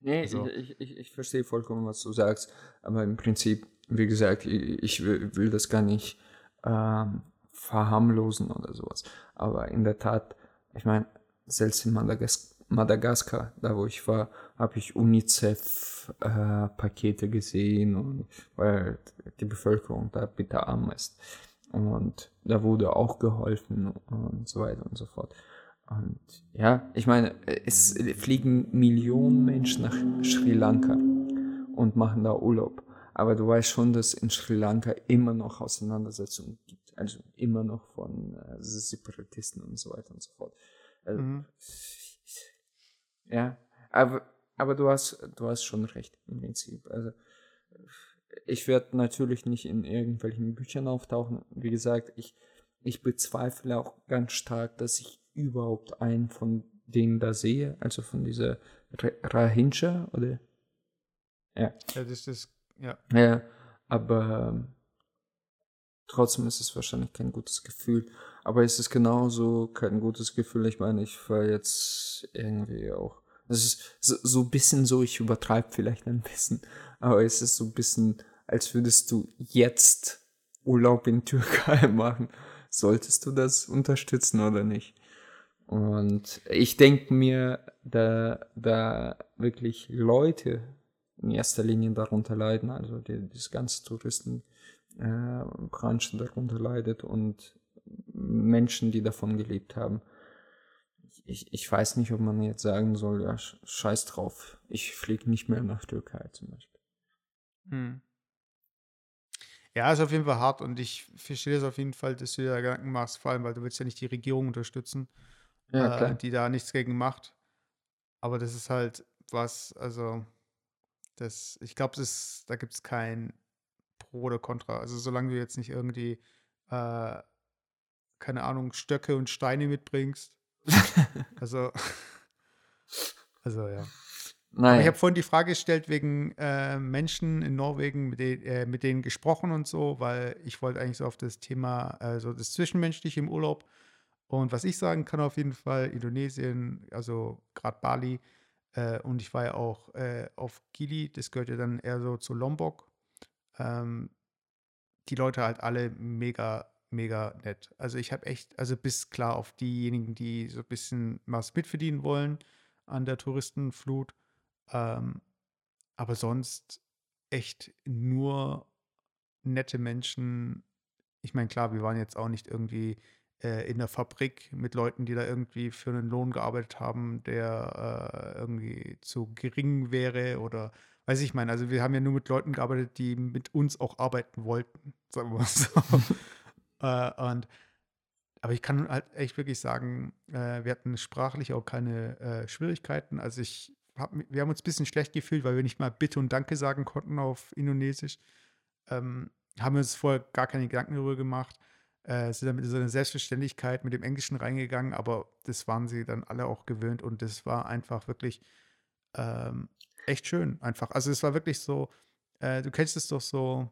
Nee, also. ich, ich, ich verstehe vollkommen, was du sagst. Aber im Prinzip, wie gesagt, ich, ich will, will das gar nicht ähm, verharmlosen oder sowas. Aber in der Tat, ich meine, selbst in Madagas Madagaskar, da wo ich war, habe ich UNICEF-Pakete äh, gesehen, und, weil die Bevölkerung da bitter arm ist. Und da wurde auch geholfen und so weiter und so fort. Und ja, ich meine, es fliegen Millionen Menschen nach Sri Lanka und machen da Urlaub. Aber du weißt schon, dass in Sri Lanka immer noch Auseinandersetzungen gibt. Also immer noch von äh, Separatisten und so weiter und so fort. Also, mhm. Ja, aber, aber du, hast, du hast schon recht im Prinzip. Also ich werde natürlich nicht in irgendwelchen Büchern auftauchen. Wie gesagt, ich, ich bezweifle auch ganz stark, dass ich überhaupt einen von denen da sehe, also von dieser Rahinsha oder ja. Ja, das ist ja. Ja, aber ähm, trotzdem ist es wahrscheinlich kein gutes Gefühl. Aber es ist genauso kein gutes Gefühl. Ich meine, ich war jetzt irgendwie auch. Es ist so, so ein bisschen so, ich übertreibe vielleicht ein bisschen, aber es ist so ein bisschen, als würdest du jetzt Urlaub in Türkei machen. Solltest du das unterstützen oder nicht? Und ich denke mir, da, da wirklich Leute in erster Linie darunter leiden, also die, das ganze Touristenbranche äh, darunter leidet und Menschen, die davon gelebt haben. Ich, ich weiß nicht, ob man jetzt sagen soll, ja, scheiß drauf, ich fliege nicht mehr nach Türkei zum Beispiel. Hm. Ja, ist auf jeden Fall hart und ich verstehe es auf jeden Fall, dass du dir da Gedanken machst, vor allem, weil du willst ja nicht die Regierung unterstützen ja, äh, die da nichts gegen macht. Aber das ist halt was, also, das, ich glaube, da gibt es kein Pro oder Contra. Also, solange du jetzt nicht irgendwie, äh, keine Ahnung, Stöcke und Steine mitbringst. also, also, ja. Nein. ich habe vorhin die Frage gestellt wegen äh, Menschen in Norwegen, mit, de äh, mit, denen gesprochen und so, weil ich wollte eigentlich so auf das Thema, also das Zwischenmenschliche im Urlaub und was ich sagen kann auf jeden Fall, Indonesien, also gerade Bali, äh, und ich war ja auch äh, auf Gili, das gehört ja dann eher so zu Lombok. Ähm, die Leute halt alle mega, mega nett. Also ich habe echt, also bis klar auf diejenigen, die so ein bisschen was mitverdienen wollen an der Touristenflut. Ähm, aber sonst echt nur nette Menschen. Ich meine, klar, wir waren jetzt auch nicht irgendwie in der Fabrik mit Leuten, die da irgendwie für einen Lohn gearbeitet haben, der äh, irgendwie zu gering wäre oder weiß ich meine, also wir haben ja nur mit Leuten gearbeitet, die mit uns auch arbeiten wollten, sagen wir mal so. äh, und aber ich kann halt echt wirklich sagen, äh, wir hatten sprachlich auch keine äh, Schwierigkeiten. Also ich hab, wir haben uns ein bisschen schlecht gefühlt, weil wir nicht mal Bitte und Danke sagen konnten auf Indonesisch. Ähm, haben wir uns vorher gar keine Gedanken darüber gemacht äh, sind dann mit so einer Selbstverständlichkeit mit dem Englischen reingegangen, aber das waren sie dann alle auch gewöhnt und das war einfach wirklich ähm, echt schön einfach. Also es war wirklich so, äh, du kennst es doch so,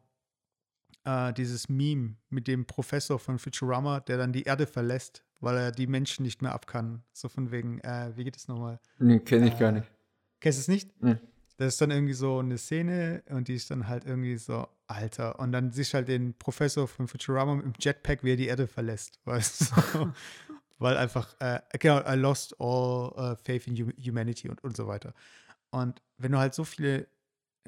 äh, dieses Meme mit dem Professor von Futurama, der dann die Erde verlässt, weil er die Menschen nicht mehr ab kann. So von wegen, äh, wie geht es nochmal? Nee, kenne ich gar äh, nicht. Kennst du es nicht? Nee. Das ist dann irgendwie so eine Szene und die ist dann halt irgendwie so, Alter. Und dann siehst du halt den Professor von Futurama im Jetpack, wie er die Erde verlässt. Weißt du? Weil einfach, äh, genau, I lost all uh, faith in humanity und, und so weiter. Und wenn du halt so viele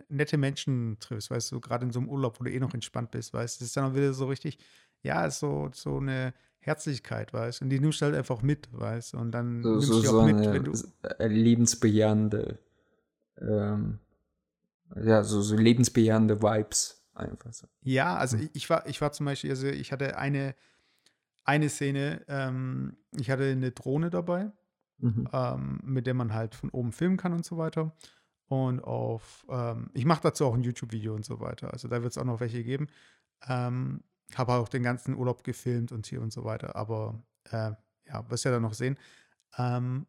nette Menschen triffst, weißt du, gerade in so einem Urlaub, wo du eh noch entspannt bist, weißt du, das ist dann auch wieder so richtig, ja, ist so, so eine Herzlichkeit, weißt du, und die nimmst du halt einfach mit, weißt du, und dann so, nimmst so, du auch so mit, wenn du. Liebensbejahende ähm, ja, so, so lebensbejahende Vibes einfach so. Ja, also ich, ich, war, ich war zum Beispiel, also ich hatte eine, eine Szene, ähm, ich hatte eine Drohne dabei, mhm. ähm, mit der man halt von oben filmen kann und so weiter. Und auf, ähm, ich mache dazu auch ein YouTube-Video und so weiter. Also da wird es auch noch welche geben. Ähm, habe auch den ganzen Urlaub gefilmt und hier und so weiter. Aber äh, ja, wirst ja dann noch sehen. Ähm,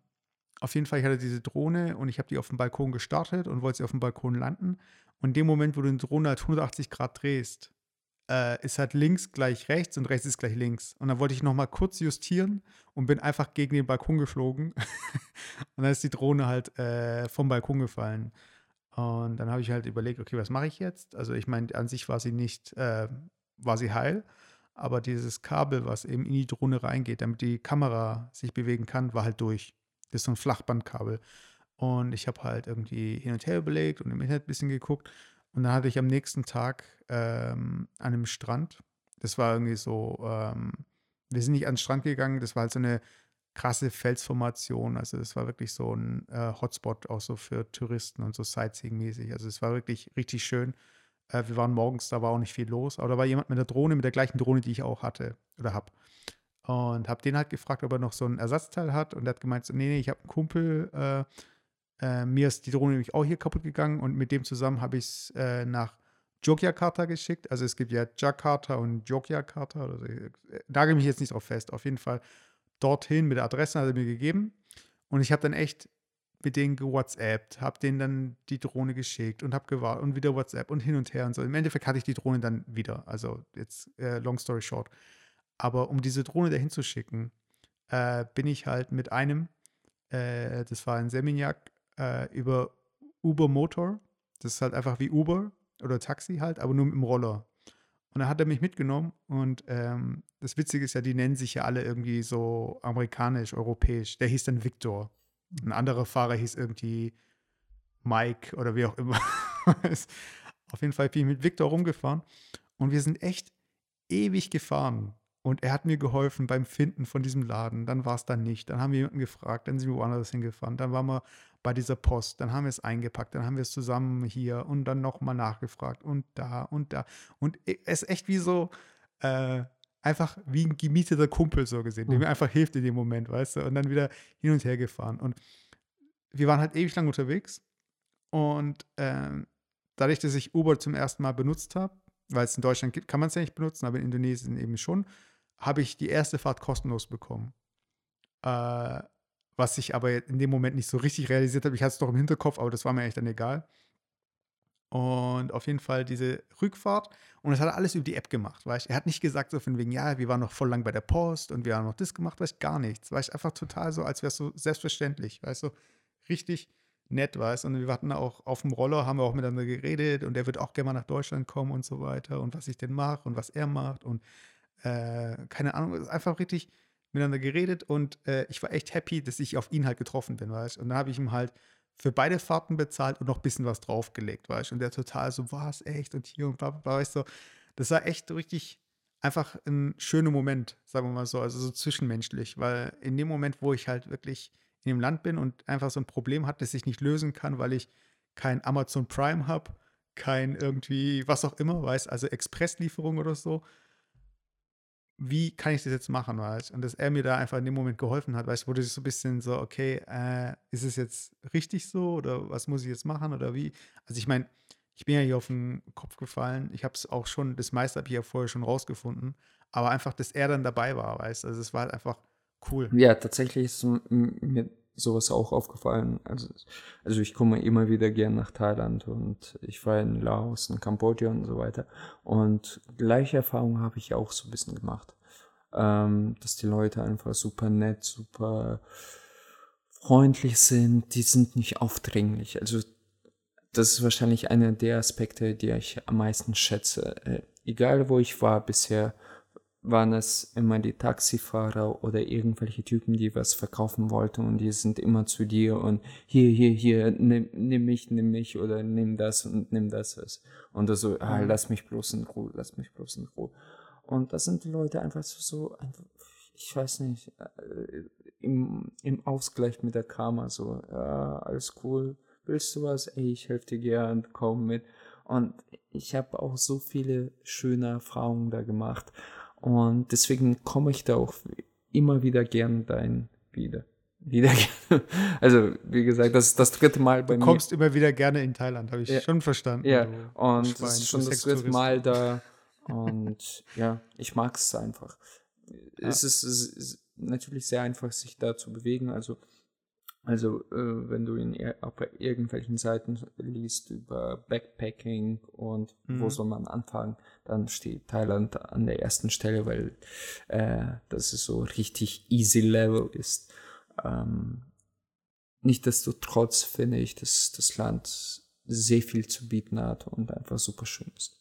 auf jeden Fall, ich hatte diese Drohne und ich habe die auf dem Balkon gestartet und wollte sie auf dem Balkon landen. Und in dem Moment, wo du die Drohne halt 180 Grad drehst, äh, ist halt links gleich rechts und rechts ist gleich links. Und dann wollte ich nochmal kurz justieren und bin einfach gegen den Balkon geflogen. und dann ist die Drohne halt äh, vom Balkon gefallen. Und dann habe ich halt überlegt, okay, was mache ich jetzt? Also ich meine, an sich war sie nicht, äh, war sie heil. aber dieses Kabel, was eben in die Drohne reingeht, damit die Kamera sich bewegen kann, war halt durch. Das ist so ein Flachbandkabel. Und ich habe halt irgendwie hin und her überlegt und im Internet ein bisschen geguckt. Und dann hatte ich am nächsten Tag ähm, an einem Strand, das war irgendwie so, ähm, wir sind nicht an den Strand gegangen, das war halt so eine krasse Felsformation. Also das war wirklich so ein äh, Hotspot auch so für Touristen und so Sightseeing-mäßig. Also es war wirklich richtig schön. Äh, wir waren morgens, da war auch nicht viel los, aber da war jemand mit der Drohne, mit der gleichen Drohne, die ich auch hatte oder habe. Und habe den halt gefragt, ob er noch so ein Ersatzteil hat. Und er hat gemeint, so, nee, nee, ich habe einen Kumpel, äh, äh, mir ist die Drohne nämlich auch hier kaputt gegangen und mit dem zusammen habe ich es äh, nach Yogyakarta geschickt. Also es gibt ja Jakarta und Yogyakarta. Oder so. Äh, nagel mich jetzt nicht drauf fest. Auf jeden Fall dorthin mit der Adresse hat er mir gegeben. Und ich habe dann echt mit denen gewhatsappt, habe denen dann die Drohne geschickt und habe gewartet und wieder WhatsApp und hin und her und so. Im Endeffekt hatte ich die Drohne dann wieder. Also jetzt äh, long story short. Aber um diese Drohne dahin zu schicken, äh, bin ich halt mit einem, äh, das war ein Seminyak, äh, über Uber Motor. Das ist halt einfach wie Uber oder Taxi halt, aber nur mit dem Roller. Und dann hat er mich mitgenommen und ähm, das Witzige ist ja, die nennen sich ja alle irgendwie so amerikanisch, europäisch. Der hieß dann Victor. Ein anderer Fahrer hieß irgendwie Mike oder wie auch immer. Auf jeden Fall bin ich mit Victor rumgefahren und wir sind echt ewig gefahren. Und er hat mir geholfen beim Finden von diesem Laden. Dann war es dann nicht. Dann haben wir jemanden gefragt, dann sind wir woanders hingefahren. Dann waren wir bei dieser Post, dann haben wir es eingepackt, dann haben wir es zusammen hier und dann nochmal nachgefragt und da und da. Und es ist echt wie so, äh, einfach wie ein gemieteter Kumpel so gesehen, der mhm. mir einfach hilft in dem Moment, weißt du, und dann wieder hin und her gefahren. Und wir waren halt ewig lang unterwegs und ähm, dadurch, dass ich Uber zum ersten Mal benutzt habe, weil es in Deutschland gibt, kann man es ja nicht benutzen, aber in Indonesien eben schon, habe ich die erste Fahrt kostenlos bekommen. Äh, was ich aber in dem Moment nicht so richtig realisiert habe. Ich hatte es doch im Hinterkopf, aber das war mir echt dann egal. Und auf jeden Fall diese Rückfahrt. Und das hat er alles über die App gemacht, weißt Er hat nicht gesagt so von wegen, ja, wir waren noch voll lang bei der Post und wir haben noch das gemacht, weißt gar nichts. Weißt einfach total so, als wäre es so selbstverständlich, weißt du, richtig nett, weißt Und wir hatten auch auf dem Roller, haben wir auch miteinander geredet und er wird auch gerne mal nach Deutschland kommen und so weiter und was ich denn mache und was er macht und äh, keine Ahnung, einfach richtig miteinander geredet und äh, ich war echt happy, dass ich auf ihn halt getroffen bin, weißt Und dann habe ich ihm halt für beide Fahrten bezahlt und noch ein bisschen was draufgelegt, weißt? Und der total so, was, echt? Und hier und bla, bla, bla, weißt du? Das war echt richtig einfach ein schöner Moment, sagen wir mal so, also so zwischenmenschlich, weil in dem Moment, wo ich halt wirklich in dem Land bin und einfach so ein Problem hat, das ich nicht lösen kann, weil ich kein Amazon Prime habe, kein irgendwie, was auch immer, weißt also Expresslieferung oder so, wie kann ich das jetzt machen, weißt Und dass er mir da einfach in dem Moment geholfen hat, weißt du, wurde ich so ein bisschen so, okay, äh, ist es jetzt richtig so oder was muss ich jetzt machen oder wie? Also ich meine, ich bin ja hier auf den Kopf gefallen. Ich habe es auch schon, das meiste habe ich ja vorher schon rausgefunden. Aber einfach, dass er dann dabei war, weißt du, also es war halt einfach cool. Ja, tatsächlich ist mir sowas auch aufgefallen. Also, also ich komme immer wieder gern nach Thailand und ich war in Laos, in Kambodscha und so weiter. Und gleiche Erfahrung habe ich auch so ein bisschen gemacht. Ähm, dass die Leute einfach super nett, super freundlich sind, die sind nicht aufdringlich. Also das ist wahrscheinlich einer der Aspekte, die ich am meisten schätze. Äh, egal wo ich war bisher, waren es immer die Taxifahrer oder irgendwelche Typen, die was verkaufen wollten und die sind immer zu dir und hier, hier, hier, nimm, nimm mich, nimm mich oder nimm das und nimm das. Und du so, ah, mhm. lass mich bloß in Ruhe, lass mich bloß in Ruhe. Und das sind die Leute einfach so, ich weiß nicht, äh, im, im Ausgleich mit der Karma so, ja, alles cool, willst du was? Ey, ich helfe dir gern, komm mit. Und ich habe auch so viele schöne Erfahrungen da gemacht. Und deswegen komme ich da auch immer wieder gern dahin wieder. Wieder gerne. Also, wie gesagt, das ist das dritte Mal bei mir. Du kommst mir. immer wieder gerne in Thailand, habe ich ja. schon verstanden. Ja, und Schwein, das ist schon das dritte Mal da. Und ja, ich mag es einfach. Ja. Es, ist, es ist natürlich sehr einfach, sich da zu bewegen. Also, also äh, wenn du in auf irgendwelchen Seiten liest über Backpacking und mhm. wo soll man anfangen, dann steht Thailand an der ersten Stelle, weil äh, das ist so richtig easy level ist. Ähm, Nichtsdestotrotz finde ich, dass das Land sehr viel zu bieten hat und einfach super schön ist.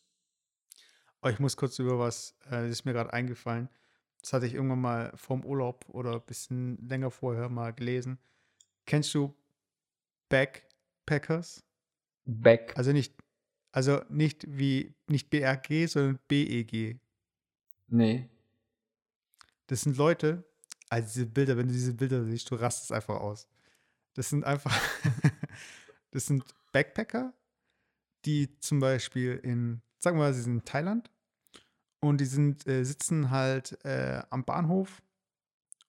Oh, ich muss kurz über was, äh, das ist mir gerade eingefallen. Das hatte ich irgendwann mal vorm Urlaub oder ein bisschen länger vorher mal gelesen. Kennst du Backpackers? Back. Also nicht, also nicht wie, nicht BRG, sondern BEG. Nee. Das sind Leute, also diese Bilder, wenn du diese Bilder siehst, du rastest einfach aus. Das sind einfach, das sind Backpacker, die zum Beispiel in, sagen wir mal, sie sind in Thailand und die sind, äh, sitzen halt äh, am Bahnhof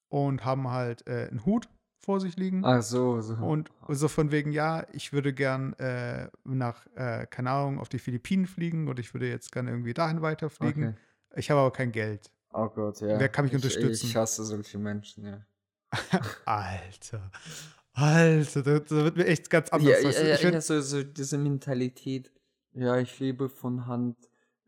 und haben halt äh, einen Hut vor sich liegen. Ach so, so. Und so von wegen, ja, ich würde gern äh, nach, äh, keine Ahnung, auf die Philippinen fliegen oder ich würde jetzt gerne irgendwie dahin weiterfliegen. Okay. Ich habe aber kein Geld. Oh Gott, ja. Wer kann mich ich, unterstützen? Ich hasse solche Menschen, ja. Alter. Alter, da, da wird mir echt ganz anders. Ja, ja, ja, ja so, so diese Mentalität. Ja, ich lebe von Hand,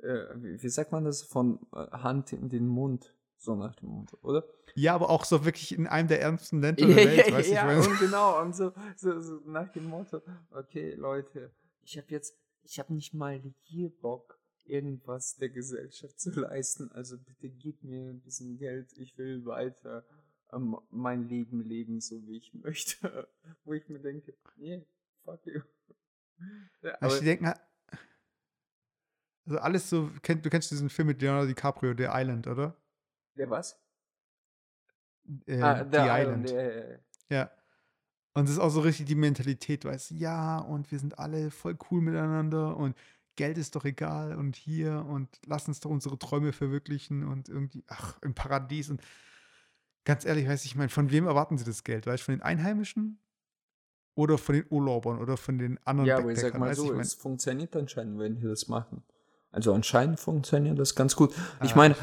äh, wie, wie sagt man das? Von äh, Hand in den Mund. So nach dem Mund, oder? ja, aber auch so wirklich in einem der ärmsten Länder der Welt, weißt du? ich ja, meine? und genau, und so, so, so nach dem Motto, okay, Leute, ich habe jetzt, ich habe nicht mal hier Bock, irgendwas der Gesellschaft zu leisten, also bitte gib mir ein bisschen Geld, ich will weiter ähm, mein Leben leben, so wie ich möchte. Wo ich mir denke, nee, fuck you. Ja, Also aber, denken halt- also alles so, kennt, du kennst diesen Film mit Leonardo DiCaprio, The Island, oder? Der was? Äh, ah, The der Island. Island, ja, ja, ja. Ja. Und das ist auch so richtig die Mentalität, weißt du, ja, und wir sind alle voll cool miteinander und Geld ist doch egal und hier und lass uns doch unsere Träume verwirklichen und irgendwie, ach, im Paradies und ganz ehrlich, weiß ich, ich meine, von wem erwarten sie das Geld? Weißt du, von den Einheimischen oder von den Urlaubern oder von den anderen Ja, aber ich sag mal so, ich mein, es funktioniert anscheinend, wenn die das machen. Also anscheinend funktioniert das ganz gut. Ich ah, meine,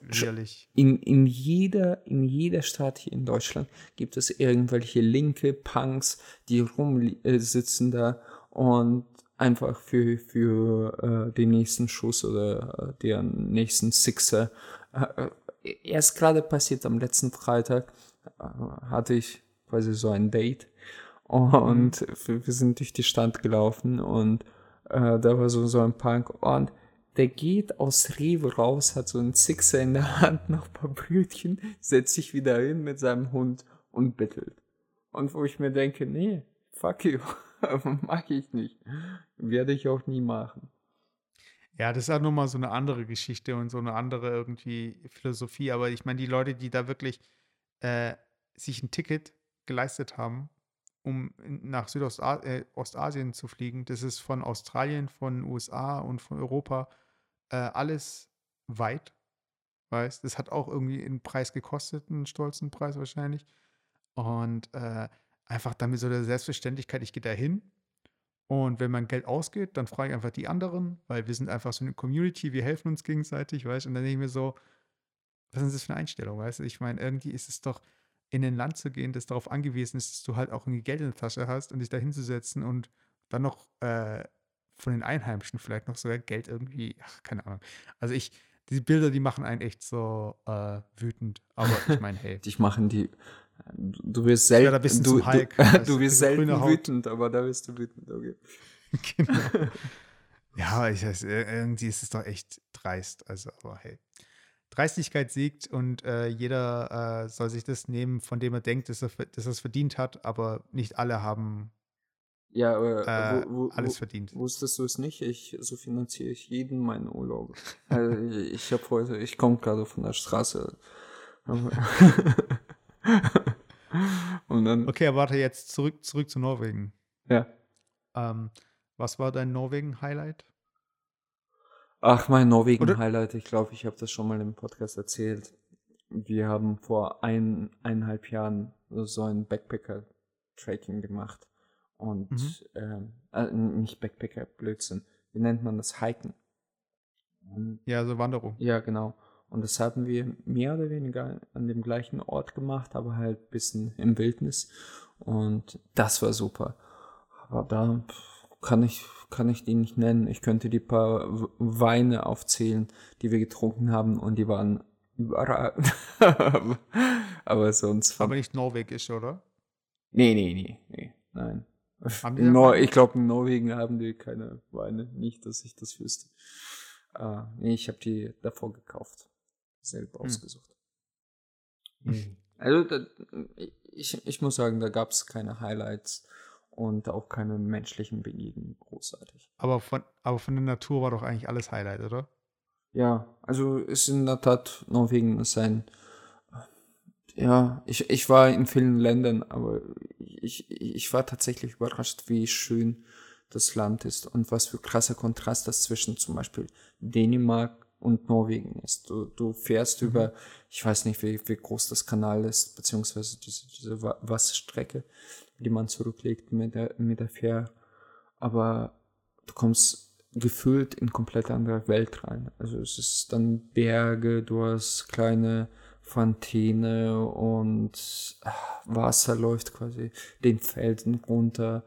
widerlich. in, in, jeder, in jeder Stadt hier in Deutschland gibt es irgendwelche linke Punks, die rumsitzen da und einfach für, für äh, den nächsten Schuss oder äh, den nächsten Sixer. Äh, äh, erst gerade passiert am letzten Freitag, äh, hatte ich quasi so ein Date und wir wir sind durch die Stadt gelaufen und äh, da war so, so ein Punk und der geht aus Rewe raus, hat so einen Sixer in der Hand, noch ein paar Brötchen, setzt sich wieder hin mit seinem Hund und bettelt. Und wo ich mir denke, nee, fuck you, mag ich nicht. Werde ich auch nie machen. Ja, das ist halt nochmal so eine andere Geschichte und so eine andere irgendwie Philosophie. Aber ich meine, die Leute, die da wirklich äh, sich ein Ticket geleistet haben, um nach Südostasien zu fliegen, das ist von Australien, von USA und von Europa äh, alles weit. Weißt, das hat auch irgendwie einen Preis gekostet, einen stolzen Preis wahrscheinlich. Und äh, einfach damit so der Selbstverständlichkeit, ich gehe da hin und wenn mein Geld ausgeht, dann frage ich einfach die anderen, weil wir sind einfach so eine Community, wir helfen uns gegenseitig, weißt? Und dann denke ich mir so, was ist das für eine Einstellung, weißt du? Ich meine, irgendwie ist es doch, in ein Land zu gehen, das darauf angewiesen ist, dass du halt auch irgendwie Geld in der Tasche hast und dich da hinzusetzen und dann noch äh, von den Einheimischen vielleicht noch sogar Geld irgendwie, ach, keine Ahnung. Also ich, die Bilder, die machen einen echt so äh, wütend. Aber ich meine, hey. Dich machen die. Du wirst selten. bisschen Du, Hulk, du, du wirst diese selten wütend, aber da wirst du wütend, okay. genau. Ja, ich weiß, ir- irgendwie ist es doch echt dreist. Also, aber hey. Dreistigkeit siegt und äh, jeder äh, soll sich das nehmen, von dem er denkt, dass er, dass er es verdient hat, aber nicht alle haben Ja, aber äh, wo, wo, alles verdient. wusstest du es nicht? Ich, so finanziere ich jeden meinen Urlaub. Also ich habe heute, ich komme gerade von der Straße. Und dann, Okay, aber warte jetzt zurück, zurück zu Norwegen. ja. Ähm, was war dein Norwegen-Highlight? Ach, mein Norwegen-Highlight, ich glaube, ich habe das schon mal im Podcast erzählt. Wir haben vor ein, eineinhalb Jahren so ein Backpacker-Tracking gemacht. Und, Mhm. ähm, äh, nicht Backpacker, Blödsinn. Wie nennt man das? Hiken. Und, Ja, so Wanderung. ja, genau. Und das haben wir mehr oder weniger an dem gleichen Ort gemacht, aber halt ein bisschen im Wildnis. Und das war super. Aber da kann ich, kann ich die nicht nennen. Ich könnte die paar Weine aufzählen, die wir getrunken haben und die waren überragend. aber sonst. Aber nicht norwegisch, oder? Nee, nee, nee, nee, nein. Weine? ich glaube, in Norwegen haben die keine Weine. Nicht, dass ich das wüsste. Äh, nee, ich habe die davor gekauft. Selber Hm. ausgesucht. Also, da, ich, ich muss sagen, da gab es keine Highlights und auch keine menschlichen Begegnungen großartig. Aber von, aber von der Natur war doch eigentlich alles Highlight, oder? Ja, also ist in der Tat Norwegen ist ein. Ja, ich, ich war in vielen Ländern, aber ich, ich war tatsächlich überrascht, wie schön das Land ist und was für krasser Kontrast das zwischen zum Beispiel Dänemark und Norwegen ist. Du, du fährst Mhm. über, ich weiß nicht, wie, wie groß das Kanal ist, beziehungsweise diese, diese Wa- Wasserstrecke, die man zurücklegt mit der, mit der Fähre, aber du kommst gefühlt in komplett andere Welt rein. Also es ist dann Berge, du hast kleine Fontäne und ah, Wasser läuft quasi den Felsen runter.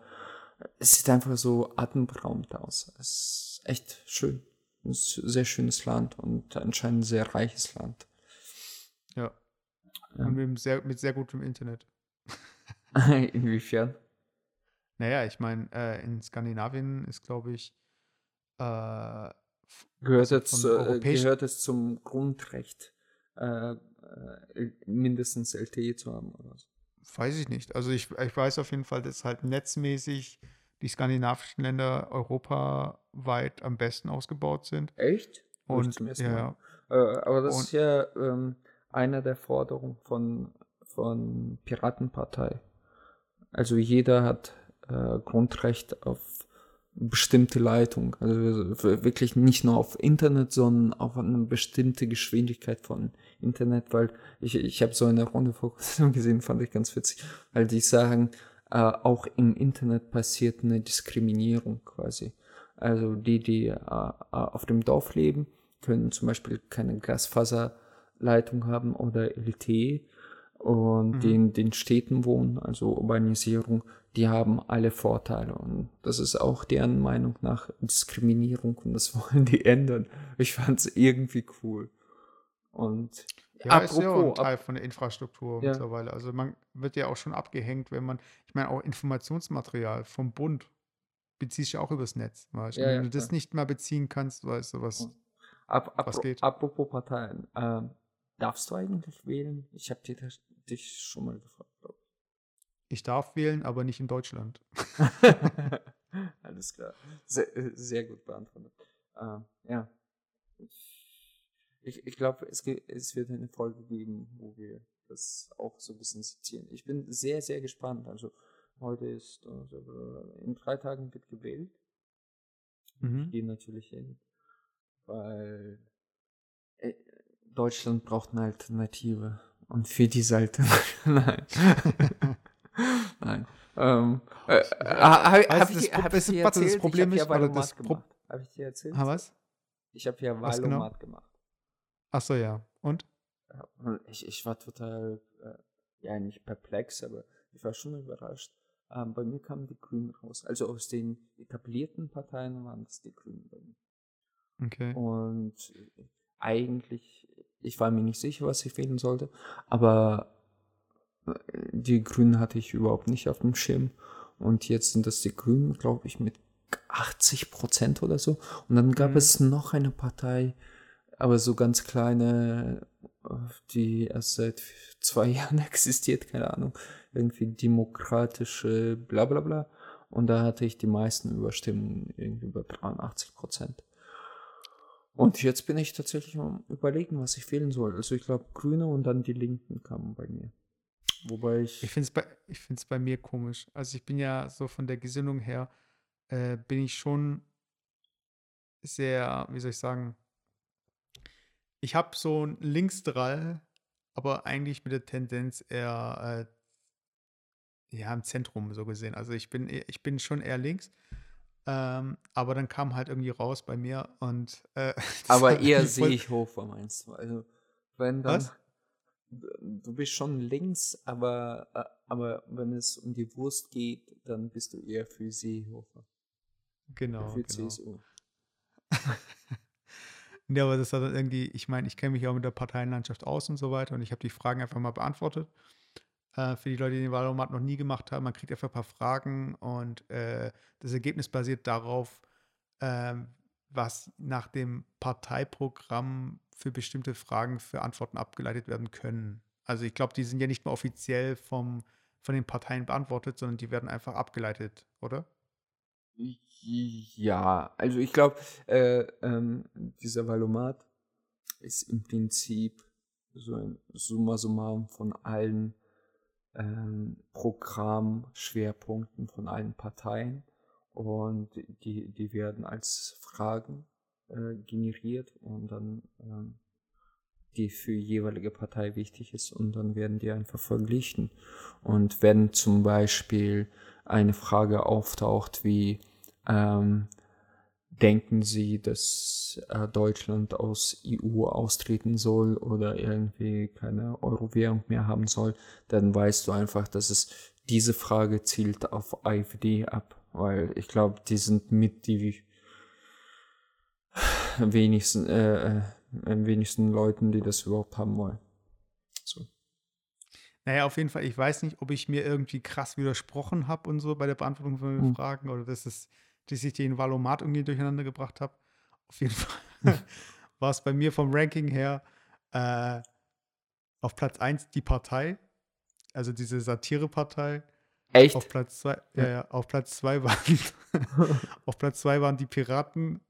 Es sieht einfach so atemberaubend aus. Es ist echt schön. Es ist ein sehr schönes Land und anscheinend ein sehr reiches Land. Ja. Ja. Und mit sehr, mit sehr gutem Internet. Inwiefern? Naja, ich meine, äh, in Skandinavien ist, glaube ich, äh, Gehört, von äh, gehört es zum Grundrecht, äh, mindestens LTE zu haben oder so? weiß ich nicht. Also ich, ich weiß auf jeden Fall, dass halt netzmäßig die skandinavischen Länder europaweit am besten ausgebaut sind. Echt? Und ja. Äh, aber das Und- ist ja ähm, eine der Forderungen von, von Piratenpartei. Also jeder hat äh, Grundrecht auf bestimmte Leitung. Also wirklich nicht nur auf Internet, sondern auf eine bestimmte Geschwindigkeit von Internet, weil ich, ich habe so eine Runde vor kurzem gesehen, fand ich ganz witzig, weil die sagen, äh, auch im Internet passiert eine Diskriminierung quasi. Also die, die äh, äh, auf dem Dorf leben, können zum Beispiel keine Glasfaserleitung haben oder LTE und Mhm. die in den Städten wohnen, also Urbanisierung, die haben alle Vorteile und das ist auch deren Meinung nach Diskriminierung und das wollen die ändern. Ich fand es irgendwie cool. Und ja ist ja auch ein apropos, Teil von der Infrastruktur Ja. mittlerweile. Also man wird ja auch schon abgehängt, wenn man, ich meine, auch Informationsmaterial vom Bund bezieht sich ja auch übers Netz. Weißt? du? Ja, Und ja, wenn du das nicht mal beziehen kannst, weißt du, was, ab, was apro- geht. apropos Parteien, ähm, darfst du eigentlich wählen? Ich habe dich schon mal gefragt. Ich darf wählen, aber nicht in Deutschland. ich. Alles klar. Sehr, äh, sehr gut beantwortet. Ähm, ja. Ich, ich glaube, es, es wird eine Folge geben, wo wir das auch so ein bisschen sezieren. Ich bin sehr, sehr gespannt. Also heute ist, also, in drei Tagen wird gewählt. Ich Mhm. gehe natürlich hin, weil äh, Deutschland braucht eine Alternative. Und für diese Alternative, nein. nein. Ähm, äh, ha- hab, Weißt ich, das hab das- ich das? Problem ich ist, oder das Pro- gemacht. Habe ich dir erzählt? Ah, was? Ich habe ja Was genau? Gemacht. Ach so, ja. Und? Und ich, ich war total, äh, ja nicht perplex, aber ich war schon überrascht. Ähm, bei mir kamen die Grünen raus. Also aus den etablierten Parteien waren das die Grünen bei mir. Okay. Und eigentlich, ich war mir nicht sicher, was ich wählen sollte, aber äh, die Grünen hatte ich überhaupt nicht auf dem Schirm. Und jetzt sind das die Grünen, glaube ich, mit 80 Prozent oder so. Und dann gab Mhm. es noch eine Partei, aber so ganz kleine, die erst seit zwei Jahren existiert, keine Ahnung. Irgendwie demokratische bla bla bla. Und da hatte ich die meisten Überstimmen, irgendwie über 83 Prozent. Und jetzt bin ich tatsächlich am überlegen, was ich wählen soll. Also ich glaube Grüne und dann die Linken kamen bei mir. Wobei ich. Ich finde es bei, ich find's bei mir komisch. Also ich bin ja so von der Gesinnung her, äh, bin ich schon sehr, wie soll ich sagen, ich habe so ein Linksdrall, aber eigentlich mit der Tendenz eher äh, ja, im Zentrum so gesehen. Also ich bin, eher- ich bin schon eher links. Ähm, aber dann kam halt irgendwie raus bei mir und äh, aber eher sehe ich Hofer, meinst du? Also, wenn dann. Was? Du bist schon links, aber, äh, aber wenn es um die Wurst geht, dann bist du eher für Seehofer. Genau, für genau. CSU. Ja, aber das hat dann irgendwie, ich meine, ich kenne mich auch mit der Parteienlandschaft aus und so weiter und ich habe die Fragen einfach mal beantwortet. Äh, für die Leute, die den Wahlomat noch nie gemacht haben, man kriegt einfach ein paar Fragen und äh, das Ergebnis basiert darauf, ähm, was nach dem Parteiprogramm für bestimmte Fragen für Antworten abgeleitet werden können. Also ich glaube, die sind ja nicht mehr offiziell vom, von den Parteien beantwortet, sondern die werden einfach abgeleitet, oder? Ja, also ich glaube, äh, ähm, dieser Valomat ist im Prinzip so ein Summa summarum von allen ähm, Programmschwerpunkten von allen Parteien und die, die werden als Fragen äh, generiert und dann ähm, die für jeweilige Partei wichtig ist und dann werden die einfach verglichen. Und wenn zum Beispiel eine Frage auftaucht wie ähm, denken Sie, dass äh, Deutschland aus EU austreten soll oder irgendwie keine Euro-Währung mehr haben soll, dann weißt du einfach, dass es diese Frage zielt auf AfD ab, weil ich glaube, die sind mit die wenigsten, äh, äh, wenigsten Leuten, die das überhaupt haben wollen. So. Naja, auf jeden Fall, ich weiß nicht, ob ich mir irgendwie krass widersprochen habe und so bei der Beantwortung von den hm. Fragen oder dass es dass ich den Valomat irgendwie durcheinander gebracht habe. Auf jeden Fall war es bei mir vom Ranking her äh, auf Platz 1 die Partei, also diese Satirepartei. Echt? Auf Platz 2, ja, ja, auf Platz 2 waren auf Platz 2 waren die Piraten.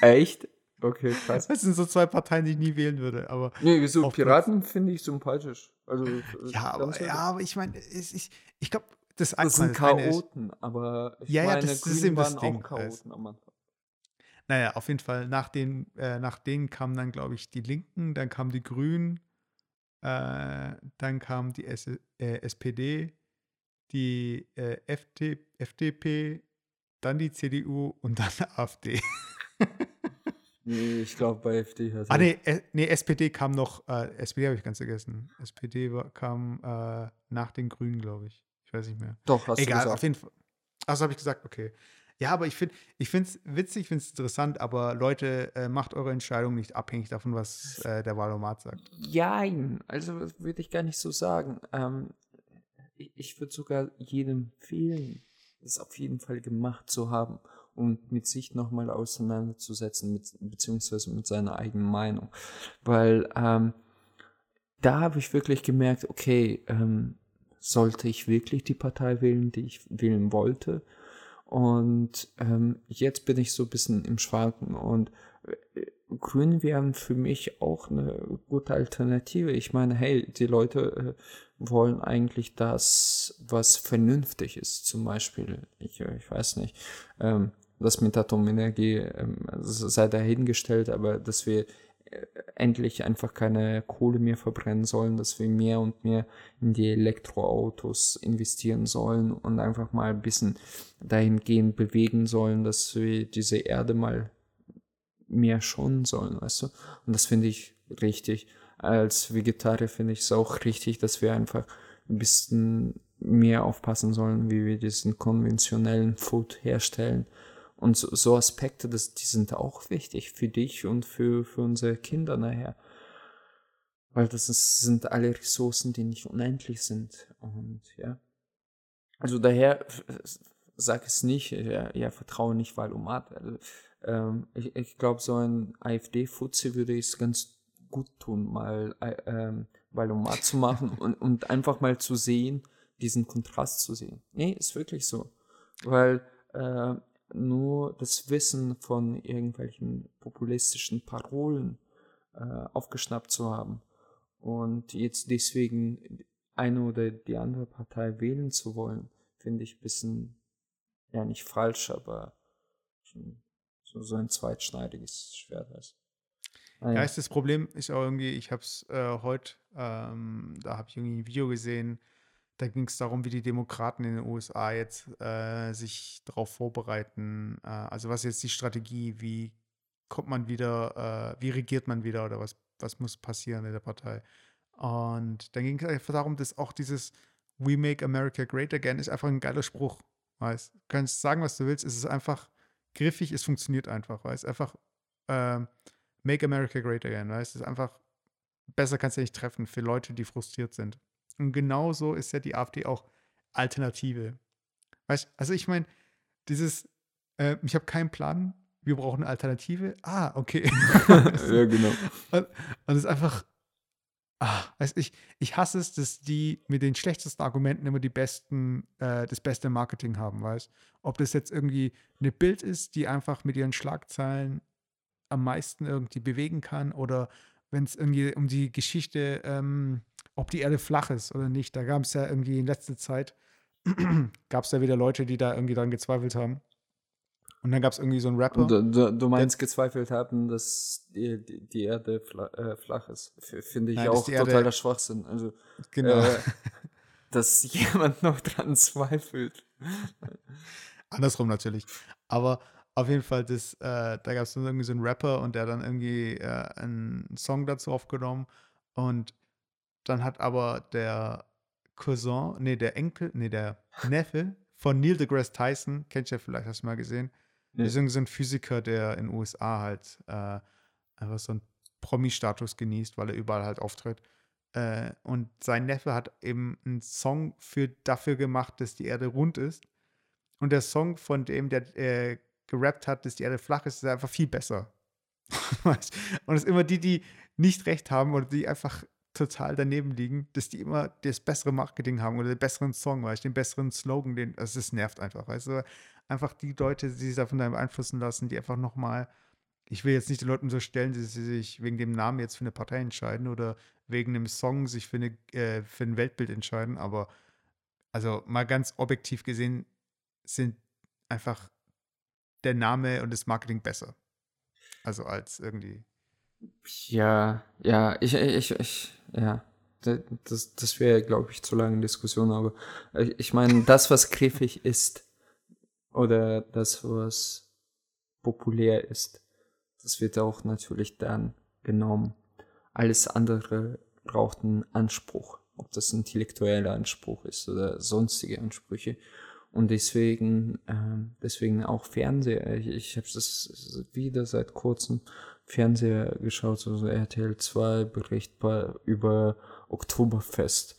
Echt? Okay, krass. Das sind so zwei Parteien, die ich nie wählen würde. Aber nee, wieso? Piraten finde ich sympathisch. Also, ja, aber, ja, aber ich meine, ich, ich glaube, das, das sind Chaoten, aber ich ja, ja, meine, das, das Grünen waren Ding, auch Chaoten am Anfang. Naja, auf jeden Fall, nach, den, äh, nach denen kamen dann, glaube ich, die Linken, dann kamen die Grünen, äh, dann kam die S äh, SPD, die äh, FD FDP, dann die CDU und dann AfD. nee, ich glaube bei FD hat Ah, nee, äh, nee, SPD kam noch, äh, SPD habe ich ganz vergessen. SPD war, kam äh, nach den Grünen, glaube ich. Ich weiß nicht mehr. Doch, hast Egal, du auf jeden Fall. Also habe ich gesagt, okay. Ja, aber ich finde ich es witzig, ich finde es interessant, aber Leute, äh, macht eure Entscheidung nicht abhängig davon, was äh, der Wahlomat sagt. Jein, also würde ich gar nicht so sagen. Ähm, ich, würde sogar jedem empfehlen, das auf jeden Fall gemacht zu haben und mit sich nochmal auseinanderzusetzen, mit, beziehungsweise mit seiner eigenen Meinung. Weil ähm, da habe ich wirklich gemerkt, okay, ähm, sollte ich wirklich die Partei wählen, die ich wählen wollte. Und ähm, jetzt bin ich so ein bisschen im Schwanken und äh, Grün wären für mich auch eine gute Alternative. Ich meine, hey, die Leute äh, wollen eigentlich das, was vernünftig ist. Zum Beispiel, ich, ich weiß nicht, ähm, das mit Atomenergie ähm, sei dahingestellt, aber dass wir endlich einfach keine Kohle mehr verbrennen sollen, dass wir mehr und mehr in die Elektroautos investieren sollen und einfach mal ein bisschen dahingehend bewegen sollen, dass wir diese Erde mal mehr schonen sollen, weißt du? Und das finde ich richtig. Als Vegetarier finde ich es auch richtig, dass wir einfach ein bisschen mehr aufpassen sollen, wie wir diesen konventionellen Food herstellen und so, so Aspekte, das, die sind auch wichtig für dich und für, für unsere Kinder nachher. Weil das ist, sind alle Ressourcen, die nicht unendlich sind. Und ja. Also daher sag es nicht, ja, ja vertraue nicht Wahlomat. Also, ähm, ich ich glaube, so ein AfD-Fuzzi würde es ganz gut tun, mal äh, ähm, Wahlomat zu machen und, und einfach mal zu sehen, diesen Kontrast zu sehen. Nee, ist wirklich so. Weil äh, nur das Wissen von irgendwelchen populistischen Parolen äh, aufgeschnappt zu haben und jetzt deswegen eine oder die andere Partei wählen zu wollen, finde ich ein bisschen, ja nicht falsch, aber so ein zweitschneidiges Schwert ist. Ah, ja, das Problem ist auch irgendwie, ich habe es äh, heute, ähm, da habe ich irgendwie ein Video gesehen, da ging es darum, wie die Demokraten in den USA jetzt äh, sich darauf vorbereiten. Äh, also was ist jetzt die Strategie, wie kommt man wieder, äh, wie regiert man wieder oder was, was muss passieren in der Partei. Und dann ging es einfach darum, dass auch dieses We Make America Great Again ist einfach ein geiler Spruch. Weißt? Du kannst sagen, was du willst, es ist einfach griffig, es funktioniert einfach. Weißt? Einfach ähm, Make America Great Again. Weißt? Es ist einfach, besser kannst du nicht treffen für Leute, die frustriert sind. Und genauso ist ja die AfD auch Alternative. Weißt also ich meine, dieses, äh, ich habe keinen Plan, wir brauchen eine Alternative. Ah, okay. ja, genau. Und, und es ist einfach, ah, weiß ich, ich hasse es, dass die mit den schlechtesten Argumenten immer die besten, äh, das beste Marketing haben, weißt Ob das jetzt irgendwie eine Bild ist, die einfach mit ihren Schlagzeilen am meisten irgendwie bewegen kann oder wenn es irgendwie um die Geschichte, ähm, ob die Erde flach ist oder nicht. Da gab es ja irgendwie in letzter Zeit, gab es ja wieder Leute, die da irgendwie dran gezweifelt haben. Und dann gab es irgendwie so einen Rapper. Du, du, du meinst gezweifelt haben, dass die, die, Erde flach, äh, flach ist. Finde ich Nein, auch totaler Schwachsinn. Also, genau. Äh, dass jemand noch dran zweifelt. Andersrum natürlich. Aber auf jeden Fall, das, äh, da gab es irgendwie so einen Rapper und der dann irgendwie äh, einen Song dazu aufgenommen. Und dann hat aber der Cousin, nee, der Enkel, nee, der Neffe von Neil deGrasse Tyson, kennt ihr ja vielleicht, hast du mal gesehen. Ja. ist irgendwie so ein Physiker, der in den USA halt äh, einfach so einen Promi-Status genießt, weil er überall halt auftritt. Äh, und sein Neffe hat eben einen Song für, dafür gemacht, dass die Erde rund ist. Und der Song von dem, der äh, gerappt hat, dass die Erde flach ist, ist einfach viel besser. und es ist immer die, die nicht recht haben oder die einfach total daneben liegen, dass die immer das bessere Marketing haben oder den besseren Song, weißt? Den besseren Slogan, den, also es nervt einfach, weißt du, einfach die Leute, die sich davon beeinflussen lassen, die einfach nochmal, ich will jetzt nicht den Leuten so stellen, dass sie sich wegen dem Namen jetzt für eine Partei entscheiden oder wegen einem Song sich für, eine, äh, für ein Weltbild entscheiden, aber also mal ganz objektiv gesehen sind einfach der Name und das Marketing besser. Also als irgendwie. Ja, ja, ich, ich, ich, ja. Das, das wäre, glaube ich, zu lange Diskussion, aber ich meine, das, was griffig ist, oder das, was populär ist, das wird auch natürlich dann genommen. Alles andere braucht einen Anspruch, ob das intellektueller Anspruch ist oder sonstige Ansprüche. Und deswegen, äh, deswegen auch Fernseher. Ich, ich habe das wieder seit kurzem Fernseher geschaut, so also RTL 2 Bericht über Oktoberfest.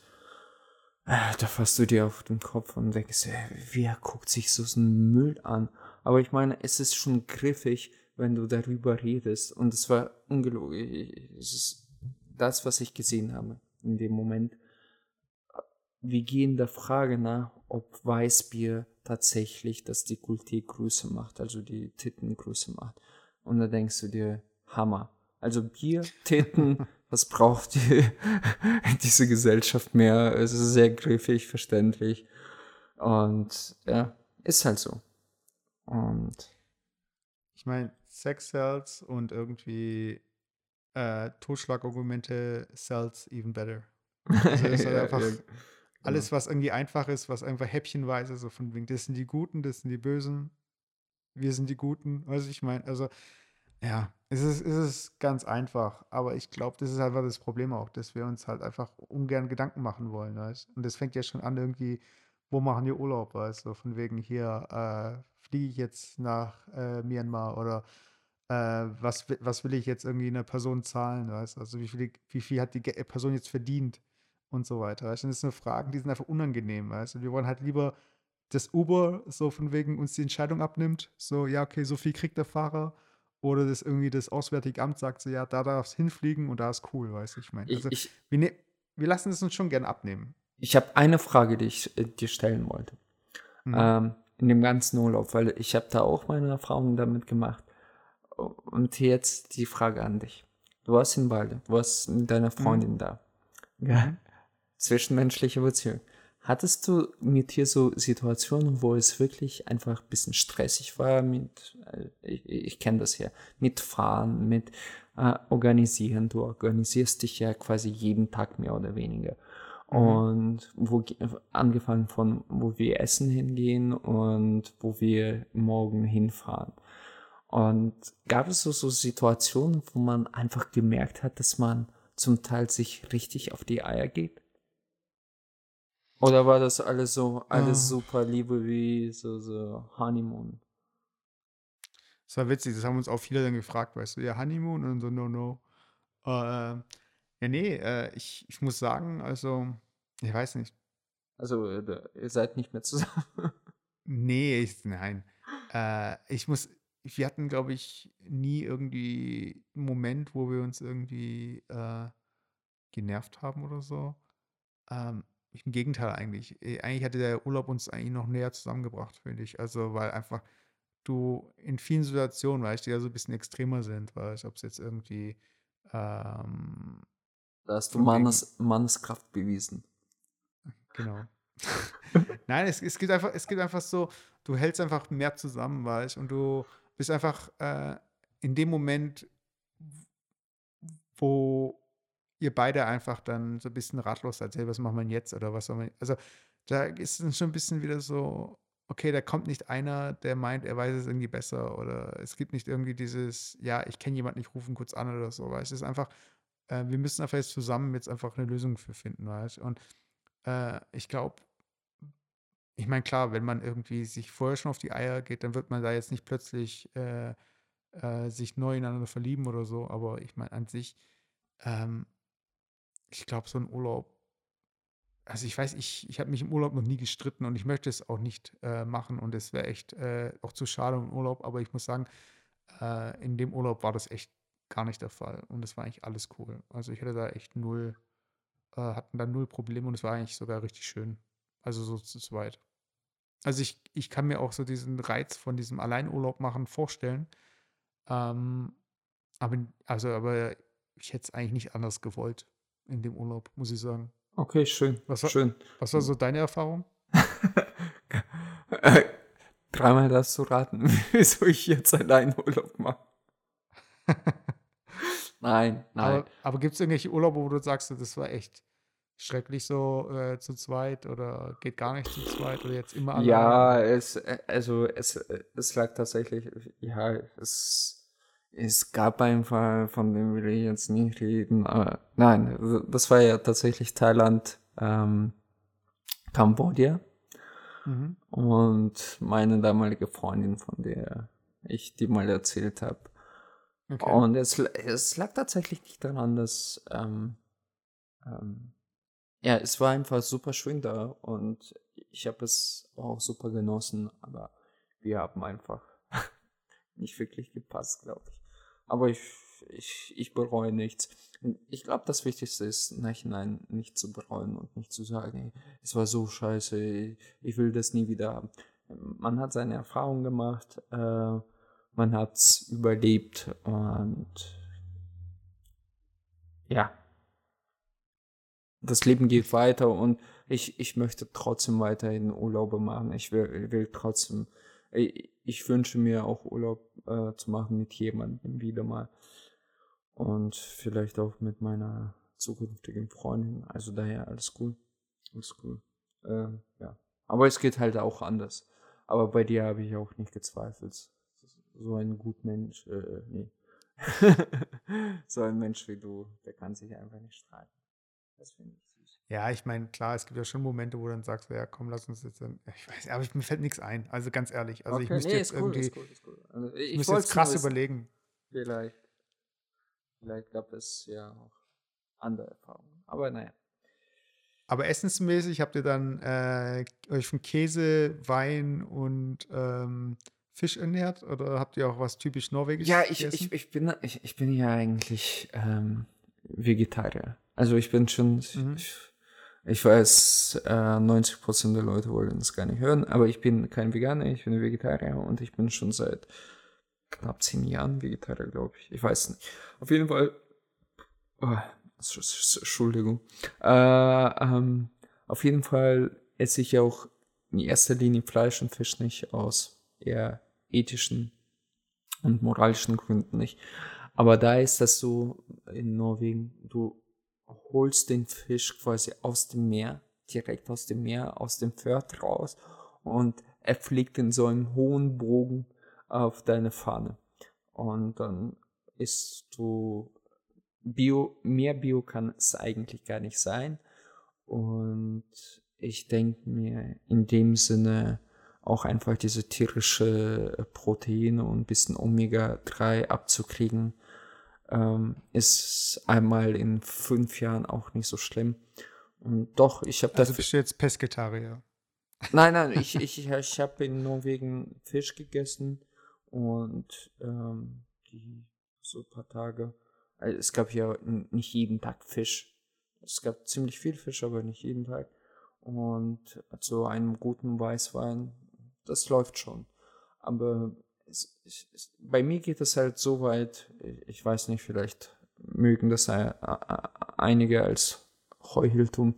Äh, da fasst du dir auf den Kopf und denkst, ey, wer guckt sich so einen Müll an? Aber ich meine, es ist schon griffig, wenn du darüber redest. Und es war ungelogen. Es ist das, was ich gesehen habe in dem Moment wir gehen der Frage nach, ob Weißbier tatsächlich das Dekolleté größer macht, also die Titten größer macht. Und da denkst du dir, Hammer. Also Bier, Titten, was braucht die, diese Gesellschaft mehr? Es ist sehr griffig, verständlich. Und ja, ist halt so. Und ich meine, Sex sells und irgendwie äh, Totschlagargumente sells even better. Also ist halt einfach alles, was irgendwie einfach ist, was einfach häppchenweise so von wegen, das sind die Guten, das sind die Bösen, wir sind die Guten, weiß ich meine. Also, ja, es ist, es ist ganz einfach, aber ich glaube, das ist einfach das Problem auch, dass wir uns halt einfach ungern Gedanken machen wollen, weißt Und das fängt ja schon an irgendwie, wo machen wir Urlaub, weißt du, von wegen hier, äh, fliege ich jetzt nach äh, Myanmar oder äh, was, was will ich jetzt irgendwie einer Person zahlen, weißt Also wie viel, wie viel hat die Person jetzt verdient? Und so weiter. Weißt? Und das sind Fragen, die sind einfach unangenehm. Weißt? Und wir wollen halt lieber, dass Uber so von wegen uns die Entscheidung abnimmt, so, ja, okay, so viel kriegt der Fahrer. Oder dass irgendwie das Auswärtige Amt sagt, so, ja, da darf es hinfliegen und da ist cool, weißt du, ich meine. Also, ich, wir, ne wir lassen es uns schon gern abnehmen. Ich habe eine Frage, die ich äh, dir stellen wollte. Mhm. Ähm, in dem ganzen Urlaub, weil ich habe da auch meine Erfahrungen damit gemacht. Und jetzt die Frage an dich. Du warst in Balde, du warst mit deiner mhm. Freundin mhm. da. Ja. Zwischenmenschliche Beziehung. Hattest du mit hier so Situationen, wo es wirklich einfach ein bisschen stressig war mit, äh, ich, ich kenne das ja, mit Fahren, mit äh, Organisieren. Du organisierst dich ja quasi jeden Tag mehr oder weniger. Mhm. Und wo angefangen von wo wir essen hingehen und wo wir morgen hinfahren. Und gab es so, so Situationen, wo man einfach gemerkt hat, dass man zum Teil sich richtig auf die Eier geht? Oder war das alles so, alles oh. super Liebe wie so, so Honeymoon? Das war witzig, das haben uns auch viele dann gefragt, weißt du, ja, Honeymoon und so, no, no. Äh, ja, nee, äh, ich, ich muss sagen, also, ich weiß nicht. Also, ihr seid nicht mehr zusammen? nee, ich, nein. Äh, ich muss, wir hatten, glaube ich, nie irgendwie einen Moment, wo wir uns irgendwie äh, genervt haben oder so. Ähm, Im Gegenteil eigentlich. Äh, eigentlich hatte der Urlaub uns eigentlich noch näher zusammengebracht, finde ich. Also, weil einfach du in vielen Situationen, weißt du, die ja so ein bisschen extremer sind, weißt ob es jetzt irgendwie ähm, da hast du Mannes, Manneskraft bewiesen. Genau. Nein, es, es, gibt einfach, es gibt einfach so, du hältst einfach mehr zusammen, weißt und du bist einfach äh, in dem Moment, wo ihr beide einfach dann so ein bisschen ratlos seid, hey, was machen wir jetzt oder was soll man, also da ist es schon ein bisschen wieder so, okay, da kommt nicht einer, der meint, er weiß es irgendwie besser oder es gibt nicht irgendwie dieses, ja, ich kenne jemanden, ich rufe ihn kurz an oder so, weißt es ist einfach, äh, wir müssen einfach jetzt zusammen jetzt einfach eine Lösung für finden, weißt und äh, ich glaube, ich meine, klar, wenn man irgendwie sich vorher schon auf die Eier geht, dann wird man da jetzt nicht plötzlich äh, äh, sich neu ineinander verlieben oder so. Aber ich meine, an sich, ähm, ich glaube, so ein Urlaub, also ich weiß, ich, ich habe mich im Urlaub noch nie gestritten und ich möchte es auch nicht äh, machen und es wäre echt äh, auch zu schade im Urlaub. Aber ich muss sagen, äh, in dem Urlaub war das echt gar nicht der Fall und es war eigentlich alles cool. Also ich hatte da echt null, äh, hatten da null Probleme und es war eigentlich sogar richtig schön. Also so zu zweit. Also ich, ich kann mir auch so diesen Reiz von diesem Alleinurlaub machen vorstellen. Ähm, aber, also, aber ich hätte es eigentlich nicht anders gewollt in dem Urlaub, muss ich sagen. Okay, schön. Was war, schön. Was war so deine Erfahrung? Dreimal das zu raten, wieso ich jetzt allein Urlaub mache. nein, nein. Aber, aber gibt es irgendwelche Urlaube, wo du sagst, das war echt schrecklich so äh, zu zweit oder geht gar nicht zu zweit oder jetzt immer allein? Ja, es, äh, also es, äh, es lag tatsächlich, ja, es, es gab einen Fall, von dem will ich jetzt nicht reden, aber nein, das war ja tatsächlich Thailand, ähm, Kambodscha. Mhm. Und meine damalige Freundin, von der ich die mal erzählt habe. Okay. Und es, es lag tatsächlich nicht daran, dass ähm, ähm, ja, es war einfach super schön da und ich habe es auch super genossen, aber wir haben einfach nicht wirklich gepasst, glaube ich. Aber ich, ich, ich bereue nichts. Ich glaube, das Wichtigste ist, Nachhinein nicht zu bereuen und nicht zu sagen, es war so scheiße, ich will das nie wieder haben. Man hat seine Erfahrungen gemacht, äh, man hat es überlebt und ja, das Leben geht weiter und ich, ich möchte trotzdem weiterhin Urlaube machen. Ich will, will trotzdem, ich, wünsche mir auch Urlaub äh, zu machen mit jemandem wieder mal. Und vielleicht auch mit meiner zukünftigen Freundin. Also daher alles cool. Alles cool. Äh, ja. Aber es geht halt auch anders. Aber bei dir habe ich auch nicht gezweifelt. So ein gut Mensch, äh, nee. so ein Mensch wie du, der kann sich einfach nicht streiten. Das finde ich. Ja, ich meine, klar, es gibt ja schon Momente, wo du dann sagst, ja, komm, lass uns jetzt, ich weiß, aber mir fällt nichts ein. Also ganz ehrlich, also okay. ich müsste nee, jetzt cool, irgendwie, cool, cool. Also ich, ich müsste jetzt krass überlegen. Vielleicht, vielleicht gab es ja auch andere Erfahrungen, aber naja. Aber essensmäßig habt ihr dann äh, euch von Käse, Wein und ähm, Fisch ernährt oder habt ihr auch was typisch Norwegisches? Ja, ich, ich, ich, bin, ich, ich bin ja eigentlich ähm, Vegetarier. Also ich bin schon, mhm. ich, ich, weiß, äh, 90% der Leute wollen es gar nicht hören, aber ich bin kein Veganer, ich bin Vegetarier und ich bin schon seit knapp zehn Jahren Vegetarier, glaube ich. Ich weiß nicht. Auf jeden Fall, oh, Entschuldigung. Äh, ähm, auf jeden Fall esse ich auch in erster Linie Fleisch und Fisch nicht aus eher ethischen und moralischen Gründen nicht. Aber da ist das so in Norwegen, du holst den Fisch quasi aus dem Meer, direkt aus dem Meer, aus dem Pferd raus und er fliegt in so einem hohen Bogen auf deine Pfanne. Und dann isst du Bio, mehr Bio kann es eigentlich gar nicht sein. Und ich denke mir in dem Sinne auch einfach diese tierische Proteine und ein bisschen Omega-3 abzukriegen, ähm, ist einmal in fünf Jahren auch nicht so schlimm. Und doch, ich habe also bist du jetzt Pesketarier? Nein, nein, ich, ich, ich habe in Norwegen Fisch gegessen und ähm, die so ein paar Tage. äh, Es gab ja nicht jeden Tag Fisch. Es gab ziemlich viel Fisch, aber nicht jeden Tag. Und zu einem guten Weißwein, das läuft schon. Aber bei mir geht es halt so weit, ich- weiß nicht, vielleicht mögen das ein- einige als Heucheltum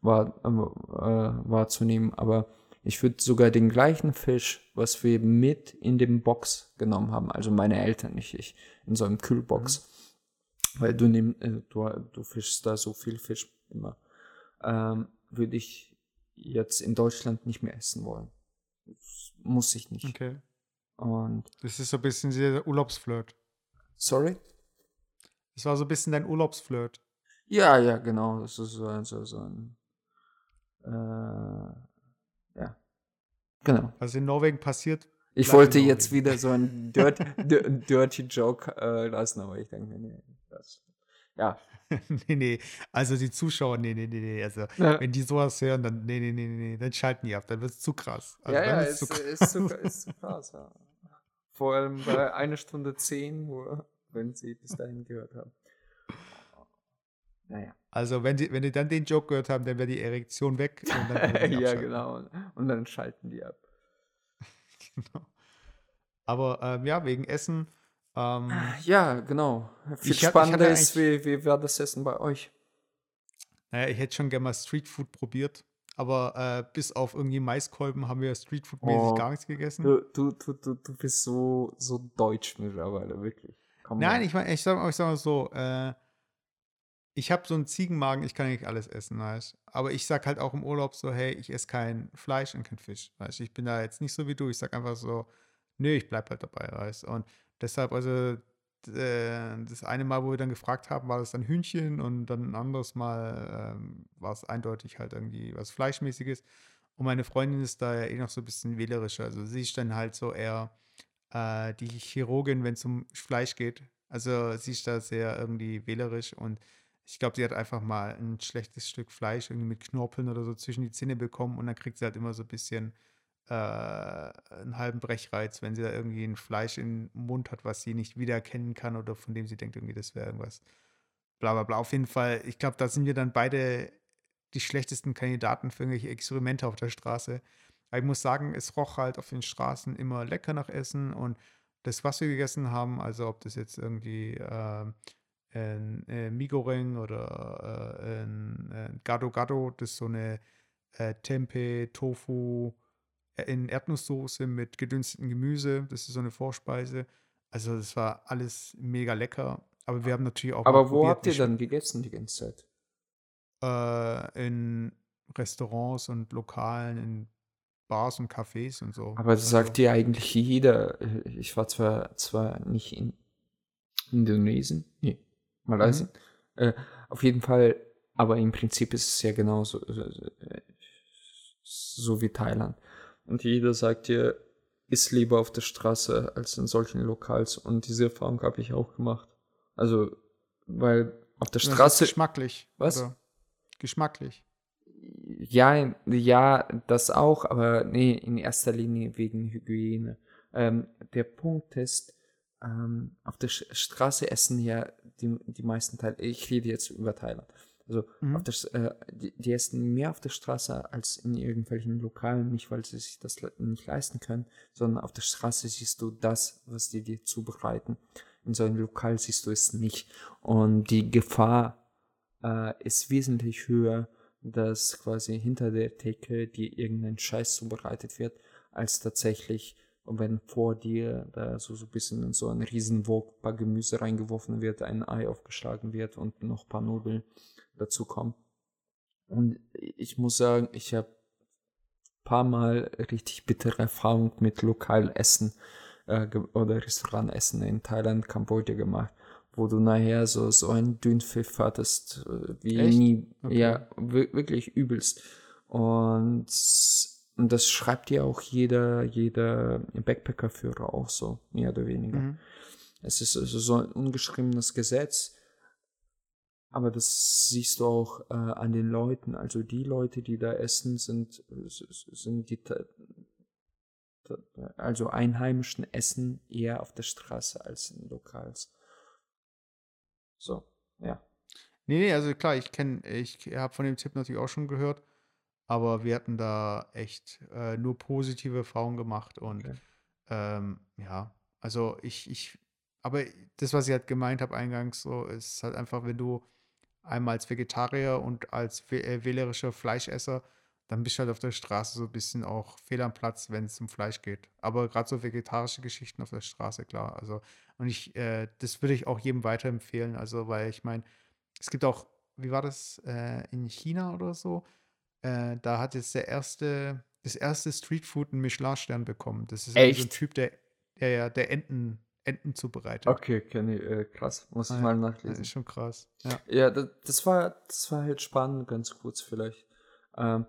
wahr, äh, wahrzunehmen, aber ich würde sogar den gleichen Fisch, was wir mit in dem Box genommen haben, also meine Eltern, nicht ich, in so einem Kühlbox, weil du, nehm, äh, du, du fischst da so viel Fisch immer, ähm, würde ich jetzt in Deutschland nicht mehr essen wollen. Das muss ich nicht. Okay. Und, Das ist so ein bisschen der Urlaubsflirt. sorry? Das war so ein bisschen dein Urlaubsflirt. Ja, ja, genau. Das ist so, ein- so, so ein. Äh, ja. Genau. Was in Norwegen passiert. Ich wollte jetzt wieder so einen dirty, di- dirty Joke äh, lassen, aber ich denke mir, nee, das. Ja. nee, nee. Also die Zuschauer, nee, nee, nee, nee. Also Ja, wenn die sowas hören, dann, nee, nee, nee, nee, nee, dann schalten die ab. Dann wird es zu krass. Also ja, ja ist, zu ist, zu, ist zu krass, ja. Vor allem bei einer Stunde zehn Uhr, wenn sie bis dahin gehört haben. Naja. Also wenn die, wenn die dann den Joke gehört haben, dann wäre die Erektion weg. Die ja, genau. Und dann schalten die ab. genau. Aber ähm, ja, wegen Essen. Ähm, Ja, genau. Viel Ich hab- spannender hatte ist, wie, wie war das Essen bei euch? naja, ich hätte schon gerne mal Streetfood probiert. Aber äh, bis auf irgendwie Maiskolben haben wir Streetfood-mäßig Oh. gar nichts gegessen. Du, du, du, du, bist so, so deutsch mittlerweile, wirklich. Come Nein, on. ich meine, ich sag, ich sag mal so, äh, ich habe so einen Ziegenmagen, ich kann nicht alles essen, weißt Aber ich sag halt auch im Urlaub so, hey, ich esse kein Fleisch und kein Fisch, weißt Ich bin da jetzt nicht so wie du, ich sag einfach so, nö, ich bleib halt dabei, weißt Und deshalb, also, äh, das eine Mal, wo wir dann gefragt haben, war das dann Hühnchen und dann ein anderes Mal ähm, war es eindeutig halt irgendwie was Fleischmäßiges. Und meine Freundin ist da ja eh noch so ein bisschen wählerischer, also sie ist dann halt so eher äh, die Chirurgin, wenn es um Fleisch geht. Also sie ist da sehr irgendwie wählerisch und ich glaube, sie hat einfach mal ein schlechtes Stück Fleisch irgendwie mit Knorpeln oder so zwischen die Zähne bekommen und dann kriegt sie halt immer so ein bisschen äh, einen halben Brechreiz, wenn sie da irgendwie ein Fleisch im Mund hat, was sie nicht wiedererkennen kann oder von dem sie denkt, irgendwie das wäre irgendwas. Bla bla bla. Auf jeden Fall, ich glaube, da sind wir dann beide die schlechtesten Kandidaten für irgendwelche Experimente auf der Straße. Aber ich muss sagen, es roch halt auf den Straßen immer lecker nach Essen und das, was wir gegessen haben, also ob das jetzt irgendwie ähm, ein äh, Migoreng oder äh, ein, ein Gado Gado, das ist so eine äh, Tempeh, Tofu äh, in Erdnusssoße mit gedünstetem Gemüse, das ist so eine Vorspeise. Also das war alles mega lecker, aber wir haben natürlich auch Aber wo probiert, habt ihr dann gegessen die ganze Zeit? äh, in Restaurants und Lokalen, in Bars und Cafés und so. Aber das Also, sagt dir eigentlich jeder. Ich war zwar, zwar nicht in Indonesien, nee, Malaysia. Äh, auf jeden Fall, aber im Prinzip ist es ja genauso äh, so wie Thailand. Und jeder sagt dir, ist lieber auf der Straße als in solchen Lokals. Und diese Erfahrung habe ich auch gemacht. Also, weil auf der Straße. Geschmacklich. Was? Oder? Geschmacklich. Ja, ja, das auch, aber nee, in erster Linie wegen Hygiene. Ähm, der Punkt ist, ähm, auf der Straße essen ja die, die meisten Teile, ich rede jetzt über Thailand, also Mhm. auf der, äh, die, die essen mehr auf der Straße als in irgendwelchen Lokalen, nicht weil sie sich das nicht leisten können, sondern auf der Straße siehst du das, was die dir zubereiten. In so einem Lokal siehst du es nicht. Und die Gefahr äh, ist wesentlich höher, dass quasi hinter der Theke dir irgendein Scheiß zubereitet wird, als tatsächlich, wenn vor dir da so, so ein bisschen in so einen Riesenwog paar Gemüse reingeworfen wird, ein Ei aufgeschlagen wird und noch ein paar Nudeln dazu kommen. Und ich muss sagen, ich habe ein paar Mal richtig bittere Erfahrungen mit Lokalessen äh, oder Restaurantessen in Thailand, Kambodscha gemacht, wo du nachher so, so einen Dünnpfiff hattest, äh, wie Echt? nie. Okay. Ja, wi- wirklich übelst. Und, und das schreibt ja auch jeder, jeder Backpackerführer auch so, mehr oder weniger. Mhm. Es ist also so ein ungeschriebenes Gesetz, aber das siehst du auch äh, an den Leuten. Also die Leute, die da essen, sind, sind die also einheimischen Essen eher auf der Straße als in Lokals. So, ja. Nee, nee, also klar, ich kenne, ich habe von dem Tipp natürlich auch schon gehört, aber wir hatten da echt äh, nur positive Erfahrungen gemacht und Okay. ähm, ja, also ich, ich, aber das, was ich halt gemeint habe eingangs, so ist halt einfach, wenn du einmal als Vegetarier und als äh, wählerischer Fleischesser, dann bist du halt auf der Straße so ein bisschen auch fehl am Platz, wenn es um Fleisch geht. Aber gerade so vegetarische Geschichten auf der Straße, klar. Also, und ich, äh, das würde ich auch jedem weiterempfehlen. Also, weil ich meine, es gibt auch, wie war das, äh, in China oder so? Äh, da hat jetzt der erste, das erste Streetfood einen Michelin-Stern bekommen. Das ist so ein? Typ, der, der, der Enten, Enten zubereitet. Okay, kenne ich, äh, krass. Muss ich Ah, mal ja, das nachlesen. ist schon krass. Ja. Ja, das, das war, das war halt spannend, ganz kurz vielleicht. Ähm,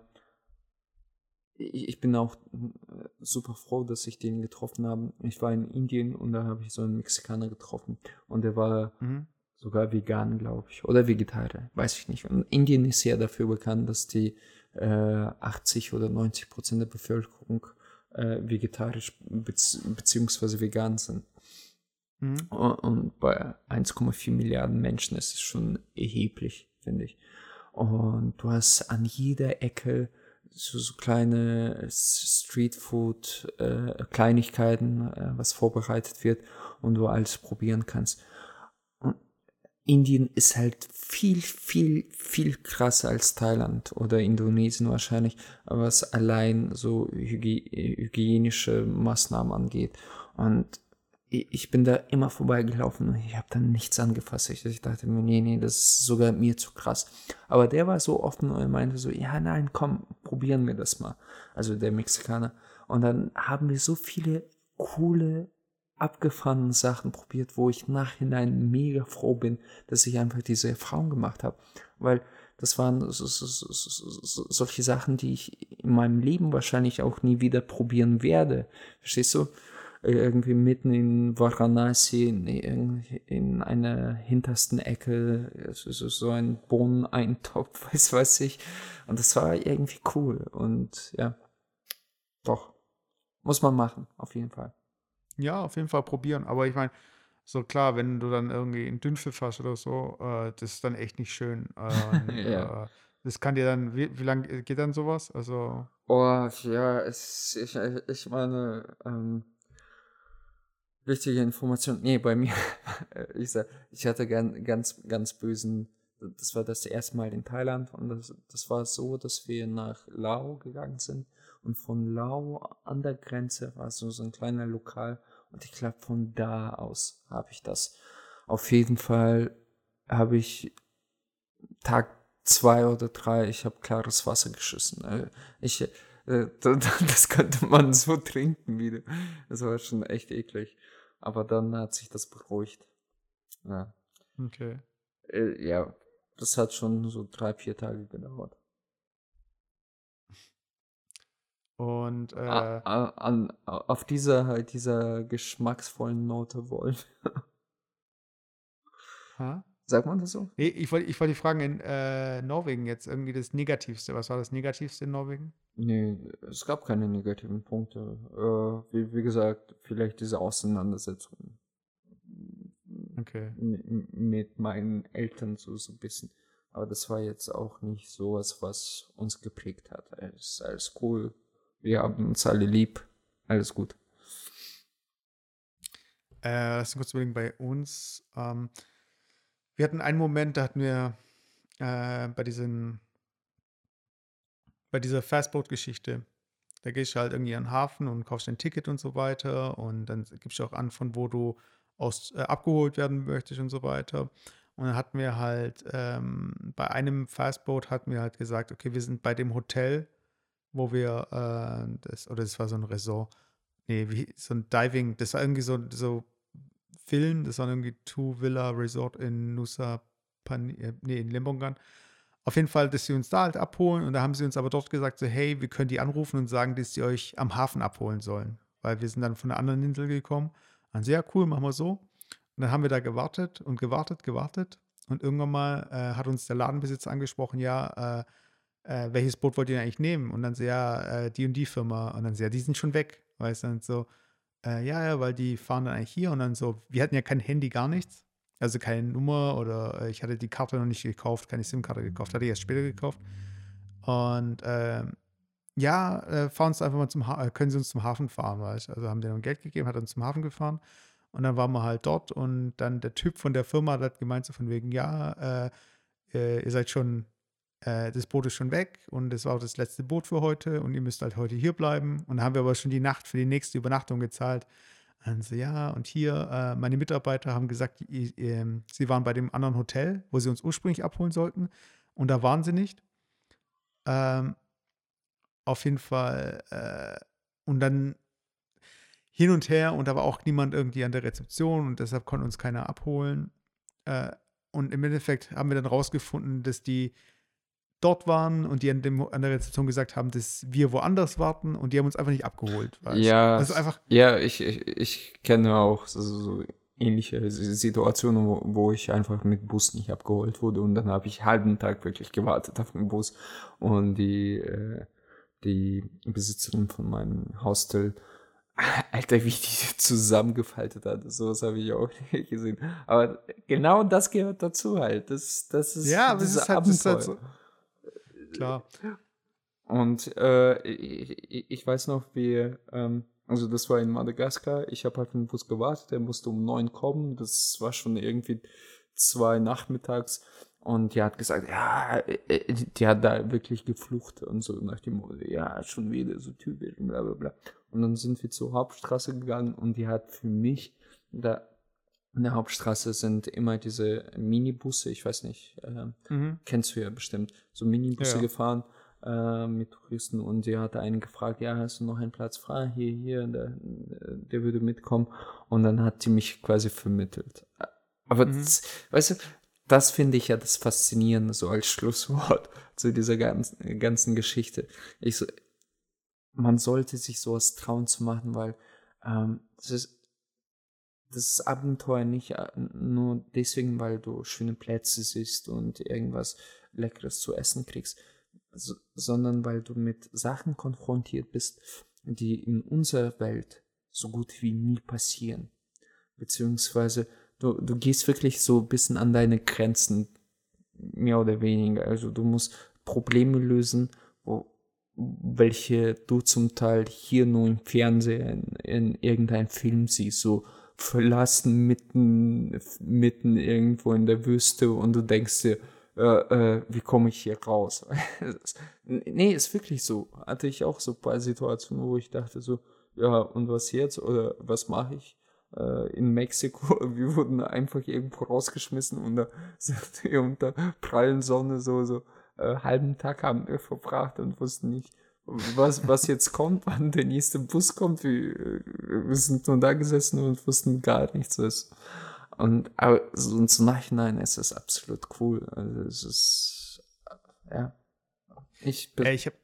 ich, ich bin auch äh, super froh, dass ich den getroffen habe. Ich war in Indien und da habe ich so einen Mexikaner getroffen und der war Mhm. sogar vegan, glaube ich, oder Vegetarier, weiß ich nicht. Und Indien ist ja dafür bekannt, dass die äh, 80 oder 90 Prozent der Bevölkerung äh, vegetarisch bezieh beziehungsweise vegan sind. Mhm. Und bei 1,4 Milliarden Menschen ist es schon erheblich, finde ich. Und du hast an jeder Ecke so, so kleine Streetfood, äh, Kleinigkeiten, äh, was vorbereitet wird und du alles probieren kannst. Und Indien ist halt viel, viel, viel krasser als Thailand oder Indonesien wahrscheinlich, was allein so hygie hygienische Maßnahmen angeht. Und ich bin da immer vorbeigelaufen und ich habe dann nichts angefasst. Ich, ich dachte mir, nee, nee, das ist sogar mir zu krass. Aber der war so offen und meinte so, ja, nein, komm, probieren wir das mal. Also der Mexikaner. Und dann haben wir so viele coole, abgefahrene Sachen probiert, wo ich nachhinein mega froh bin, dass ich einfach diese Erfahrung gemacht habe. Weil das waren so, so, so, solche Sachen, die ich in meinem Leben wahrscheinlich auch nie wieder probieren werde. Verstehst du? Irgendwie mitten in Varanasi, in, in einer hintersten Ecke, so, so, so ein Bohneneintopf, weiß weiß ich. Und das war irgendwie cool. Und ja, doch, muss man machen, auf jeden Fall. Ja, auf jeden Fall probieren. Aber ich meine, so klar, wenn du dann irgendwie einen Dünnpfiff hast oder so, äh, das ist dann echt nicht schön. Und, Ja. äh, das kann dir dann, wie, wie lange geht dann sowas? Also, Oh, ja, es, ich, ich meine, ähm, wichtige Information. Nee, bei mir, ich sag, ich hatte gern, ganz, ganz bösen, das war das erste Mal in Thailand und das, das war so, dass wir nach Lao gegangen sind und von Lao an der Grenze war so, so ein kleiner Lokal und ich glaube von da aus habe ich das. Auf jeden Fall habe ich Tag zwei oder drei, ich habe klares Wasser geschissen. Äh, Ich, äh, das könnte man so trinken wieder. Das war schon echt eklig. Aber dann hat sich das beruhigt. Ja, okay. Äh, ja das hat schon so drei, vier Tage gedauert. Und, äh, A- a- an, auf dieser, halt dieser geschmacksvollen Note Wolf. ha? Sagt man das so? Nee, ich wollte ich wollte dich fragen, in äh, Norwegen jetzt irgendwie das Negativste. Was war das Negativste in Norwegen? Nee, es gab keine negativen Punkte. Äh, wie, wie gesagt, vielleicht diese Auseinandersetzung Okay. mit meinen Eltern so, so ein bisschen. Aber das war jetzt auch nicht sowas, was uns geprägt hat. Es ist alles cool. Wir haben uns alle lieb. Alles gut. Äh, lass uns kurz überlegen, bei uns. Ähm, wir hatten einen Moment, da hatten wir äh, bei diesen, bei dieser Fastboat-Geschichte, da gehst du halt irgendwie an den Hafen und kaufst ein Ticket und so weiter und dann gibst du auch an, von wo du aus, äh, abgeholt werden möchtest und so weiter. Und dann hatten wir halt, ähm, bei einem Fastboat hatten wir halt gesagt, okay, wir sind bei dem Hotel, wo wir, äh, das, oder das war so ein Resort, nee, wie, so ein Diving, das war irgendwie so, so Villen, das war irgendwie Two Villa Resort in Nusa, Pani, äh, nee, in Limbongan. Auf jeden Fall, dass sie uns da halt abholen und da haben sie uns aber dort gesagt, so, hey, wir können die anrufen und sagen, dass sie euch am Hafen abholen sollen, weil wir sind dann von einer anderen Insel gekommen. Dann sehr cool, machen wir so. Und dann haben wir da gewartet und gewartet, gewartet und irgendwann mal äh, hat uns der Ladenbesitzer angesprochen, ja, äh, äh, welches Boot wollt ihr denn eigentlich nehmen? Und dann so, ja, äh, die und die Firma. Und dann so, ja, die sind schon weg. Weißt du, und so, äh, ja, ja, weil die fahren dann eigentlich hier und dann so, wir hatten ja kein Handy, gar nichts. Also keine Nummer oder äh, ich hatte die Karte noch nicht gekauft, keine SIM-Karte gekauft, hatte ich erst später gekauft. Und ähm, ja, äh, fahren uns einfach mal zum ha äh, können Sie uns zum Hafen fahren, weißt Also haben denen Geld gegeben, hat uns zum Hafen gefahren. Und dann waren wir halt dort und dann der Typ von der Firma hat gemeint, so von wegen, ja, äh, äh, ihr seid schon, äh, das Boot ist schon weg und das war auch das letzte Boot für heute und ihr müsst halt heute hier bleiben. Und dann haben wir aber schon die Nacht für die nächste Übernachtung gezahlt. Und so, ja, und hier, äh, meine Mitarbeiter haben gesagt, i- ähm, sie waren bei dem anderen Hotel, wo sie uns ursprünglich abholen sollten. Und da waren sie nicht. Ähm, auf jeden Fall. Äh, und dann hin und her und da war auch niemand irgendwie an der Rezeption und deshalb konnte uns keiner abholen. Äh, und im Endeffekt haben wir dann rausgefunden, dass die dort waren und die an, dem, an der Rezeption gesagt haben, dass wir woanders warten und die haben uns einfach nicht abgeholt. weißt? Ja, Also einfach, ja, ich, ich, ich kenne auch so, so ähnliche Situationen, wo, wo ich einfach mit Bus nicht abgeholt wurde und dann habe ich einen halben Tag wirklich gewartet auf den Bus und die, äh, die Besitzerin von meinem Hostel, Alter, wie die zusammengefaltet hat, sowas habe ich auch nicht gesehen. Aber genau das gehört dazu halt. Das, das ist ja, aber dieses ist halt, das ist halt so. Klar. Und äh, ich, ich- weiß noch, wie, ähm, also das war in Madagaskar, ich habe halt auf den Bus gewartet, der musste um neun kommen, das war schon irgendwie zwei nachmittags. Und die hat gesagt, ja, äh, die hat da wirklich geflucht und so nach dem Motto, ja, schon wieder so typisch und bla bla bla. Und dann sind wir zur Hauptstraße gegangen und die hat für mich, da in der Hauptstraße sind immer diese Minibusse, ich weiß nicht, ähm, Mhm. kennst du ja bestimmt, so Minibusse Ja. gefahren äh, mit Touristen und die hatte einen gefragt, ja, hast du noch einen Platz frei? Hier, hier, der, der würde mitkommen. Und dann hat sie mich quasi vermittelt. Aber Mhm. das, weißt du, das finde ich ja das Faszinierende so als Schlusswort zu dieser ganzen, ganzen Geschichte. Ich so, man sollte sich sowas trauen zu machen, weil ähm, das ist das Abenteuer nicht äh, nur deswegen, weil du schöne Plätze siehst und irgendwas Leckeres zu essen kriegst, so, sondern weil du mit Sachen konfrontiert bist, die in unserer Welt so gut wie nie passieren. Beziehungsweise du, du gehst wirklich so ein bisschen an deine Grenzen, mehr oder weniger. Also du musst Probleme lösen, wo, welche du zum Teil hier nur im Fernsehen, in, in irgendeinem Film siehst, so verlassen mitten, mitten irgendwo in der Wüste und du denkst dir, äh, äh, wie komme ich hier raus? nee, ist wirklich so. Hatte ich auch so ein paar Situationen, wo ich dachte so, ja, und was jetzt? Oder was mache ich? Äh, in Mexiko, wir wurden einfach irgendwo rausgeschmissen und da sind wir unter prallen Sonne so, so äh, halben Tag haben wir verbracht und wussten nicht, was, was jetzt kommt, wann der nächste Bus kommt. Wir, wir sind nur da gesessen und wussten gar nichts. Was. Und aber so ins Nachhinein ist es absolut cool. Also es ist ja. Ich bin. Ey, ich hab,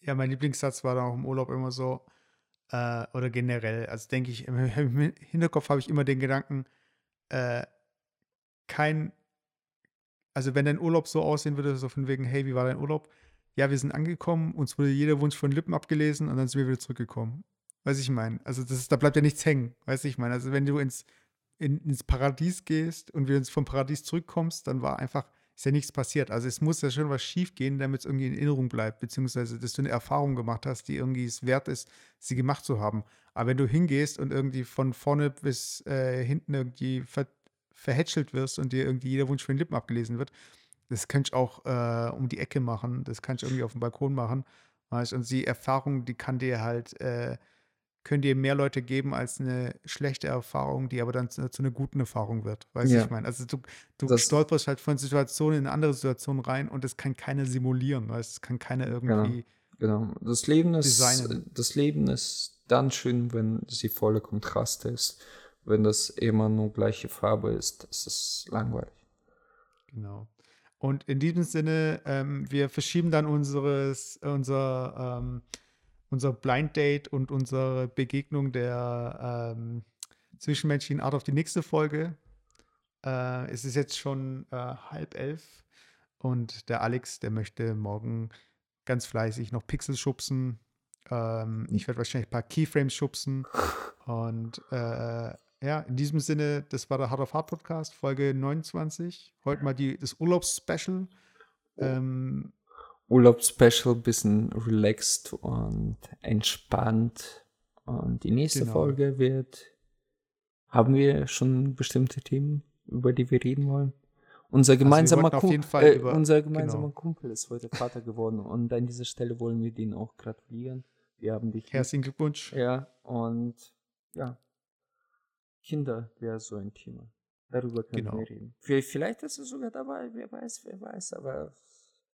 ja, mein Lieblingssatz war dann auch im Urlaub immer so, äh, oder generell, also denke ich, im Hinterkopf habe ich immer den Gedanken, äh, kein, also wenn dein Urlaub so aussehen würde, so von wegen, hey, wie war dein Urlaub? Ja, wir sind angekommen, uns wurde jeder Wunsch von Lippen abgelesen und dann sind wir wieder zurückgekommen. Weiß ich meine. Also das ist, da bleibt ja nichts hängen, weiß ich meine. Also wenn du ins, in, ins Paradies gehst und wir uns vom Paradies zurückkommst, dann war einfach, ist ja nichts passiert. Also es muss ja schon was schief gehen, damit es irgendwie in Erinnerung bleibt, beziehungsweise dass du eine Erfahrung gemacht hast, die irgendwie es wert ist, sie gemacht zu haben. Aber wenn du hingehst und irgendwie von vorne bis äh, hinten irgendwie ver verhätschelt wirst und dir irgendwie jeder Wunsch von den Lippen abgelesen wird, das kannst du auch äh, um die Ecke machen, das kannst du irgendwie auf dem Balkon machen. Weißt? Und die Erfahrung, die kann dir halt, äh, können dir mehr Leute geben als eine schlechte Erfahrung, die aber dann zu, zu einer guten Erfahrung wird. Weißt du, Ja. ich meine? Also du, du Das- stolperst halt von Situation in eine andere Situation rein und das kann keiner simulieren, weißt Das kann keiner irgendwie. Genau. Das Leben ist, Designen. das Leben ist dann schön, wenn sie volle Kontraste ist. Wenn das immer nur gleiche Farbe ist, ist es langweilig. Genau. Und in diesem Sinne, ähm, wir verschieben dann unseres, unser, ähm, unser Blind Date und unsere Begegnung der ähm, zwischenmenschlichen Art auf die nächste Folge. Äh, es ist jetzt schon äh, halb elf und der Alex, der möchte morgen ganz fleißig noch Pixel schubsen. Ähm, ich werde wahrscheinlich ein paar Keyframes schubsen. Und äh, ja, in diesem Sinne, das war der Hard of Hard Podcast, Folge 29. Heute mal die, das Urlaubsspecial. Ähm, Urlaubsspecial, bisschen relaxed und entspannt. Und die nächste Genau. Folge wird. Haben wir schon bestimmte Themen, über die wir reden wollen? Unser gemeinsamer, wollten auf Kum- jeden Fall äh, über- unser gemeinsamer genau. Kumpel ist heute Vater geworden und an dieser Stelle wollen wir den auch gratulieren. Wir haben dich herzlichen Glückwunsch. Ja, und ja, Kinder wäre so ein Thema. Darüber können Genau. wir reden. Vi- Vielleicht ist er sogar dabei, wer weiß, wer weiß, aber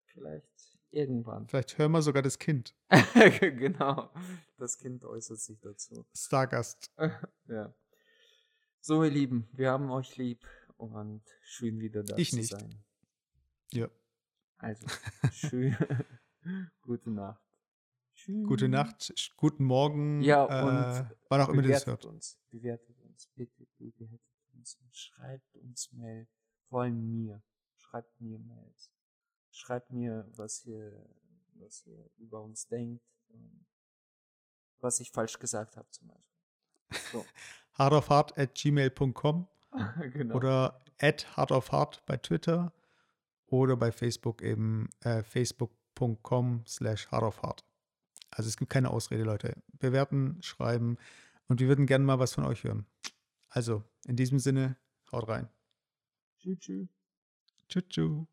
vielleicht irgendwann. Vielleicht hören wir sogar das Kind. genau, das Kind äußert sich dazu. Stargast. ja. So, ihr Lieben, wir haben euch lieb und schön wieder da Ich zu nicht. sein. Ja. Also, schön. Gute Nacht. Tschüss. Gute Nacht, guten Morgen. Ja, äh, und wann auch immer ihr das hört. uns, bewertet uns, bitte bewertet uns und schreibt uns Mail, vor allem mir, schreibt mir Mails, schreibt mir, was ihr, was ihr über uns denkt was ich falsch gesagt habe zum Beispiel. So, hardofhard at gmail.com genau. oder at hardofhard bei Twitter oder bei Facebook eben äh, facebook.com slash hardofhard. Also es gibt keine Ausrede, Leute. Bewerten, schreiben und wir würden gerne mal was von euch hören. Also, in diesem Sinne, haut rein. Tschüss, tschüss.